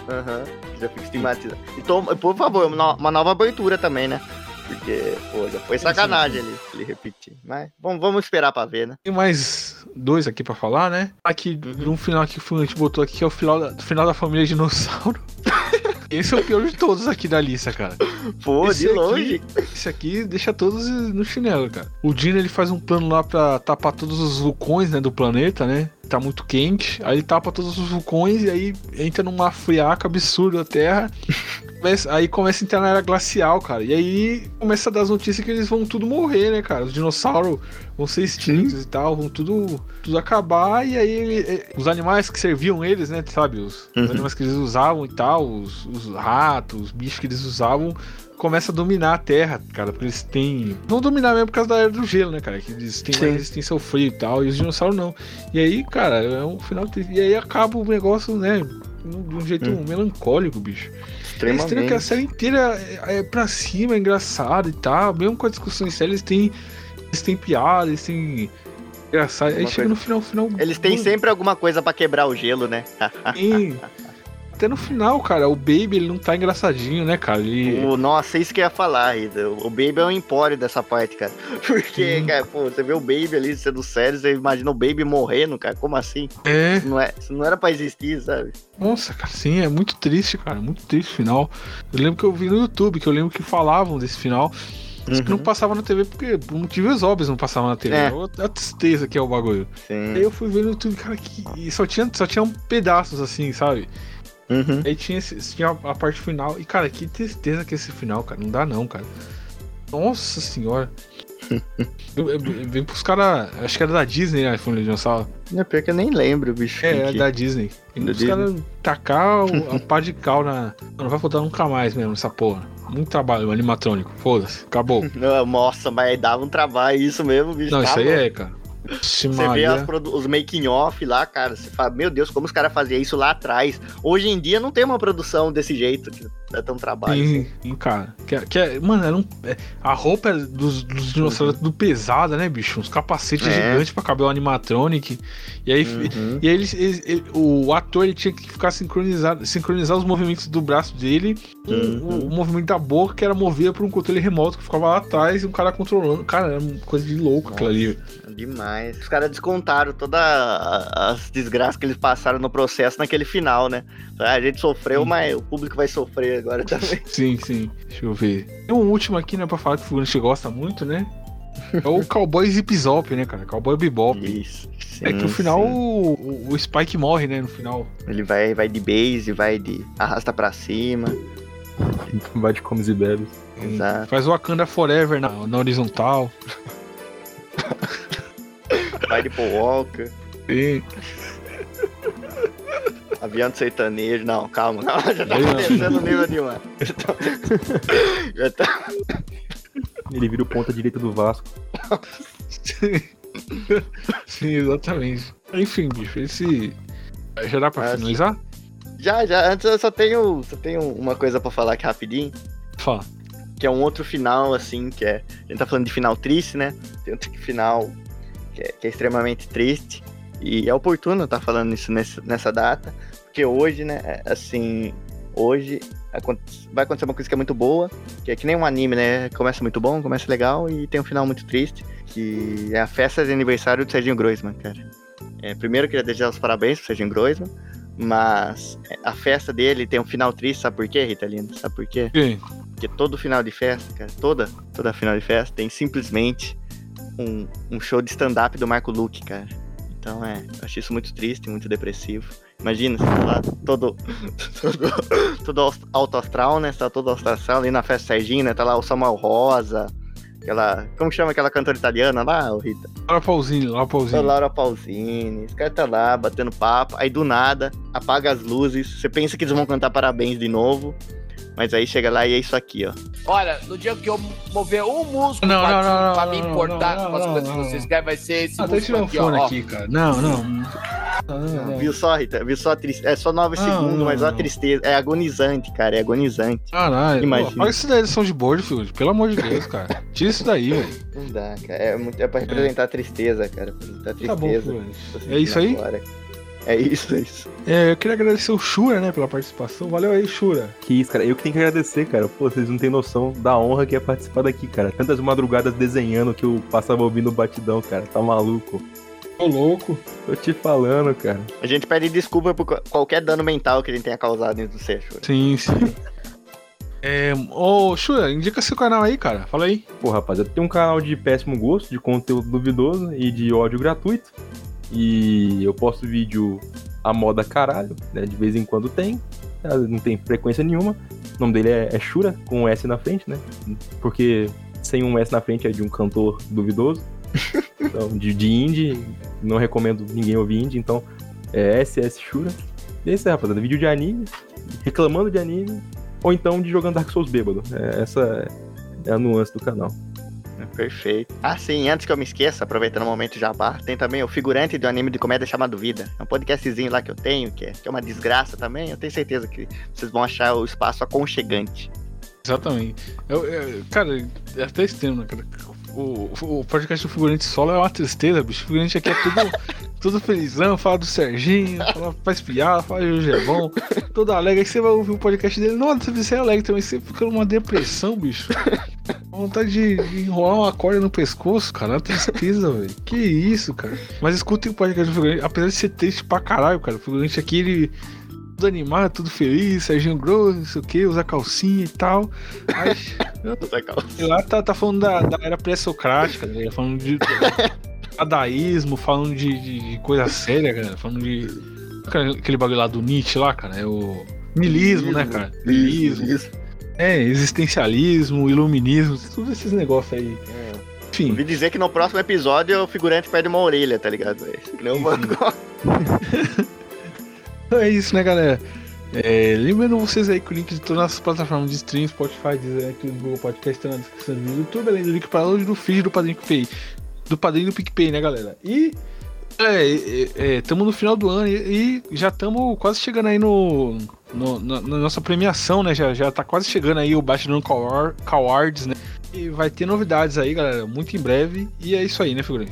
Aham. Já fica estigmatizado. Então, por favor, uma nova abertura também, né? Porque, pô, já foi sacanagem ele, ele repetir. Mas vamos, vamos esperar pra ver, né? Tem mais dois aqui pra falar, né? Aqui, Uhum. um final que a gente botou aqui, que é o final da, final da família dinossauro. Esse é o pior de todos aqui da lista, cara. Pô, Esse de aqui- longe. Esse aqui deixa todos no chinelo, cara. O Dino ele faz um plano lá pra tapar todos os vulcões, né, do planeta, né? Tá muito quente. Aí ele tapa todos os vulcões e aí entra numa friaca absurda a Terra. começa- aí começa a entrar na era glacial, cara. E aí começa a dar as notícias que eles vão tudo morrer, né, cara? Os dinossauros vão ser extintos e tal, vão tudo, tudo acabar. E aí eh, os animais que serviam eles, né, sabe? Os, os Uhum. animais que eles usavam e tal, os, os ratos, os bichos que eles usavam. Começa a dominar a Terra, cara, porque eles têm. Vão dominar mesmo por causa da era do gelo, né, cara? Que eles têm Sim. mais resistência ao frio e tal, e os dinossauros não. E aí, cara, é um final. E aí acaba o negócio, né? De um jeito Hum. melancólico, bicho. É estranho que a Extremamente. série inteira é, é pra cima, é engraçado e tal. Mesmo com a discussão em série, eles têm. Eles têm piada, eles têm. Engraçado. Aí chega coisa- no final, final. Eles têm sempre alguma coisa pra quebrar o gelo, né? tem- Até no final, cara, o Baby ele não tá engraçadinho, né, cara? Ele. O, nossa, isso que eu ia falar, Rita. O Baby é um empório dessa parte, cara. Porque, Sim. cara, pô, você vê o Baby ali sendo sério, você imagina o Baby morrendo, cara. Como assim? É. Isso não, é, isso não era pra existir, sabe? Nossa, cara, sim, é muito triste, cara. Muito triste o final. Eu lembro que eu vi no YouTube, que eu lembro que falavam desse final. Só que não Uhum. passava na TV porque por motivos óbvios não passava na TV. É. É. A tristeza que é o bagulho. Sim. Aí eu fui ver no YouTube, cara, que só tinha, só tinha pedaços assim, sabe? Uhum. Aí tinha, esse, tinha a, a parte final. E, cara, que tristeza que é esse final, cara. Não dá não, cara. Nossa senhora. eu, eu, eu, vem pros caras. Acho que era da Disney, né? iPhone Dinossauro. É pior que eu nem lembro, bicho. É, era que- da Disney. Vem Da pros caras tacar o- a pá de cal na. Não vai faltar nunca mais mesmo essa porra. Muito trabalho, animatrônico. Foda-se. Acabou. Não, Nossa, mas dava um trabalho isso mesmo, bicho. Não, isso Tá aí louco. é, cara. Você vê produ- os making off lá, cara, você fala, meu Deus, como os caras faziam isso lá atrás. Hoje em dia não tem uma produção desse jeito, dá tão trabalho. Sim, assim. sim, cara. Que, é- que é- mano, era um, é, a roupa dos, dos dinossauros é tudo pesada, né, bicho? Uns capacetes Uhum. É. gigantes pra caber o animatronic. E aí, Uhum. e aí eles, eles- ele- o ator ele tinha que ficar sincronizado, sincronizar os movimentos do braço dele com Uhum. o, o movimento da boca, que era movido por um controle remoto que ficava lá atrás e um cara controlando. Cara, era uma coisa de louco aquilo ali. Demais. Os caras descontaram todas as desgraças que eles passaram no processo naquele final, né? A gente sofreu, mas o público vai sofrer agora também. Sim, sim. Deixa eu ver. Tem um último aqui, né, pra falar que o figurante gosta muito, né? É o Cowboy Zip Zop, né, cara? Cowboy Bebop. Isso. É que no sim, final sim. o, o Spike morre, né? No final. Ele vai, vai de base, vai de arrasta pra cima. Vai de comes e bebes. Exato. Faz o Wakanda Forever na, na horizontal. Vai de Paul Walker. E, Avião de sertanejo. Não, calma, calma. Já tá Aí descendo o nível demais. Já tá. Ele vira o ponta direita do Vasco. Sim, exatamente. Enfim, bicho, esse. Já dá pra Ah, finalizar? Já, já. Antes eu só tenho, só tenho uma coisa pra falar aqui rapidinho. Fala. que é um outro final, assim, que é. A gente tá falando de final triste, né? Tem outro final que é, que é extremamente triste. E é oportuno estar falando isso nesse- nessa data, porque hoje, né, é, assim, hoje vai acontecer uma coisa que é muito boa, que é que nem um anime, né? Começa muito bom, começa legal e tem um final muito triste, que é a festa de aniversário do Serginho Groisman, cara. É, primeiro eu queria desejar os parabéns pro Serginho Groisman, mas a festa dele tem um final triste, sabe por quê, Ritalino? Sabe por quê? Quem? Porque todo final de festa, cara, toda, toda final de festa tem simplesmente um, um show de stand-up do Marco Luque, cara. Então é, eu acho isso muito triste, muito depressivo. Imagina, você tá lá todo, todo, todo alto astral, né? Você tá todo alto astral ali na festa Serginho, né? Tá lá o Samuel Rosa, aquela. Como chama aquela cantora italiana lá, ô Rita? Laura Paulzinho, Laura A Paulzinho. Laura Pausini, os caras tá lá batendo papo, aí do nada apaga as luzes, você pensa que eles vão cantar parabéns de novo, mas aí chega lá e é isso aqui, ó. Olha, no dia que eu mover um músculo Não, pra, não, não, pra me importar não, com as não, coisas não, que vocês querem, vai ser esse Ah, deixa eu músculo aqui, ó. fone ó. aqui, cara. Não, não. Não, não, não. Viu só, Rita? Viu só a tristeza? É só 9 Não, segundos, não, mas olha a tristeza. É agonizante, cara. É agonizante. Caralho. Imagina. Pô, Olha isso daí, edição de board, filho. Pelo amor de Deus, cara. Tira isso daí, velho. Não dá, cara. É, muito, é pra representar a tristeza, cara. Representar a Tá bom, tristeza. filho. Tô É isso aí? agora. É isso, é isso. É, eu queria agradecer o Shura, né, pela participação. Valeu aí, Shura. Que isso, cara. Eu que tenho que agradecer, cara. Pô, vocês não têm noção da honra que é participar daqui, cara. Tantas madrugadas desenhando que eu passava ouvindo o batidão, cara. Tá maluco. Ô, louco. Tô te falando, cara. A gente pede desculpa por qual- qualquer dano mental que a gente tenha causado dentro do Seixo. Sim, sim. É, ô, Shura, indica seu canal aí, cara. Fala aí. Pô, rapaziada, tem um canal de péssimo gosto, de conteúdo duvidoso e de ódio gratuito. E eu posto vídeo a moda caralho, né? De vez em quando tem. tá? Não tem frequência nenhuma. O nome dele é, é Shura, com um S na frente, né? Porque sem um S na frente é de um cantor duvidoso. Então, de, de indie, não recomendo ninguém ouvir indie, então é SS Shura. E é isso aí, rapaziada. Vídeo de anime, reclamando de anime, ou então de jogando Dark Souls bêbado. É, essa é a nuance do canal. Perfeito. Ah, sim, antes que eu me esqueça, aproveitando o momento jabá, tem também o figurante do anime de comédia chamado Vida. É um podcastzinho lá que eu tenho, que é, que é uma desgraça também. Eu tenho certeza que vocês vão achar o espaço aconchegante. Exatamente. Eu, eu- cara, é até extremo, né, cara? O, o podcast do figurante solo é uma tristeza, bicho. O figurante aqui é tudo, tudo felizão, fala do Serginho, fala, faz piada, fala de Gevão, todo alegre. Aí você vai ouvir o podcast dele, não, você é alegre também, você fica numa depressão, bicho. Vontade de, de enrolar uma corda no pescoço, cara. É uma tristeza, velho. Que isso, cara. Mas escutem o podcast do figurante, apesar de ser triste pra caralho, cara. O figurante aqui, ele. Tudo animado, tudo feliz, Serginho Grosso, não sei o que, usa calcinha e tal. Mas e lá tá, tá falando da, da era pré-socrática, né? Falando de adaísmo, falando de, de- de coisa séria, cara. Falando de. Aquele bagulho lá do Nietzsche lá, cara. É o. Nilismo, né, cara? Nilismo. Isso. É, existencialismo, iluminismo, tudo esses negócios aí. Enfim, Ouvi dizer que no próximo episódio o figurante perde uma orelha, tá ligado? Que nem o Van Gogh. é isso, né, galera? É, lembrando vocês aí que o link de todas as plataformas de stream, Spotify, iTunes, Google Podcast, tá na descrição do YouTube, além do link para hoje do feed do Padrinho PicPay. Do Padrinho do PicPay, né, galera? E é, estamos no final do ano e, e já estamos quase chegando aí no, no- na, na nossa premiação, né? Já, já tá quase chegando aí o Cowar- Cowards, né? E vai ter novidades aí, galera, muito em breve. E é isso aí, né, figurante?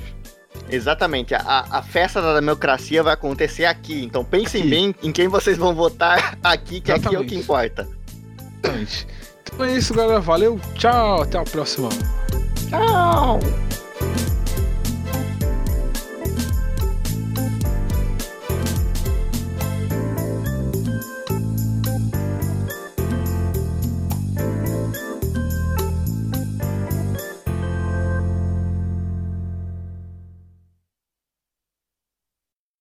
Exatamente. A, a festa da democracia vai acontecer aqui. Então pensem Aqui. bem em quem vocês vão votar aqui, que aqui é o Exatamente. que importa. Exatamente. Então é isso, galera. Valeu, tchau, até a próxima. Tchau!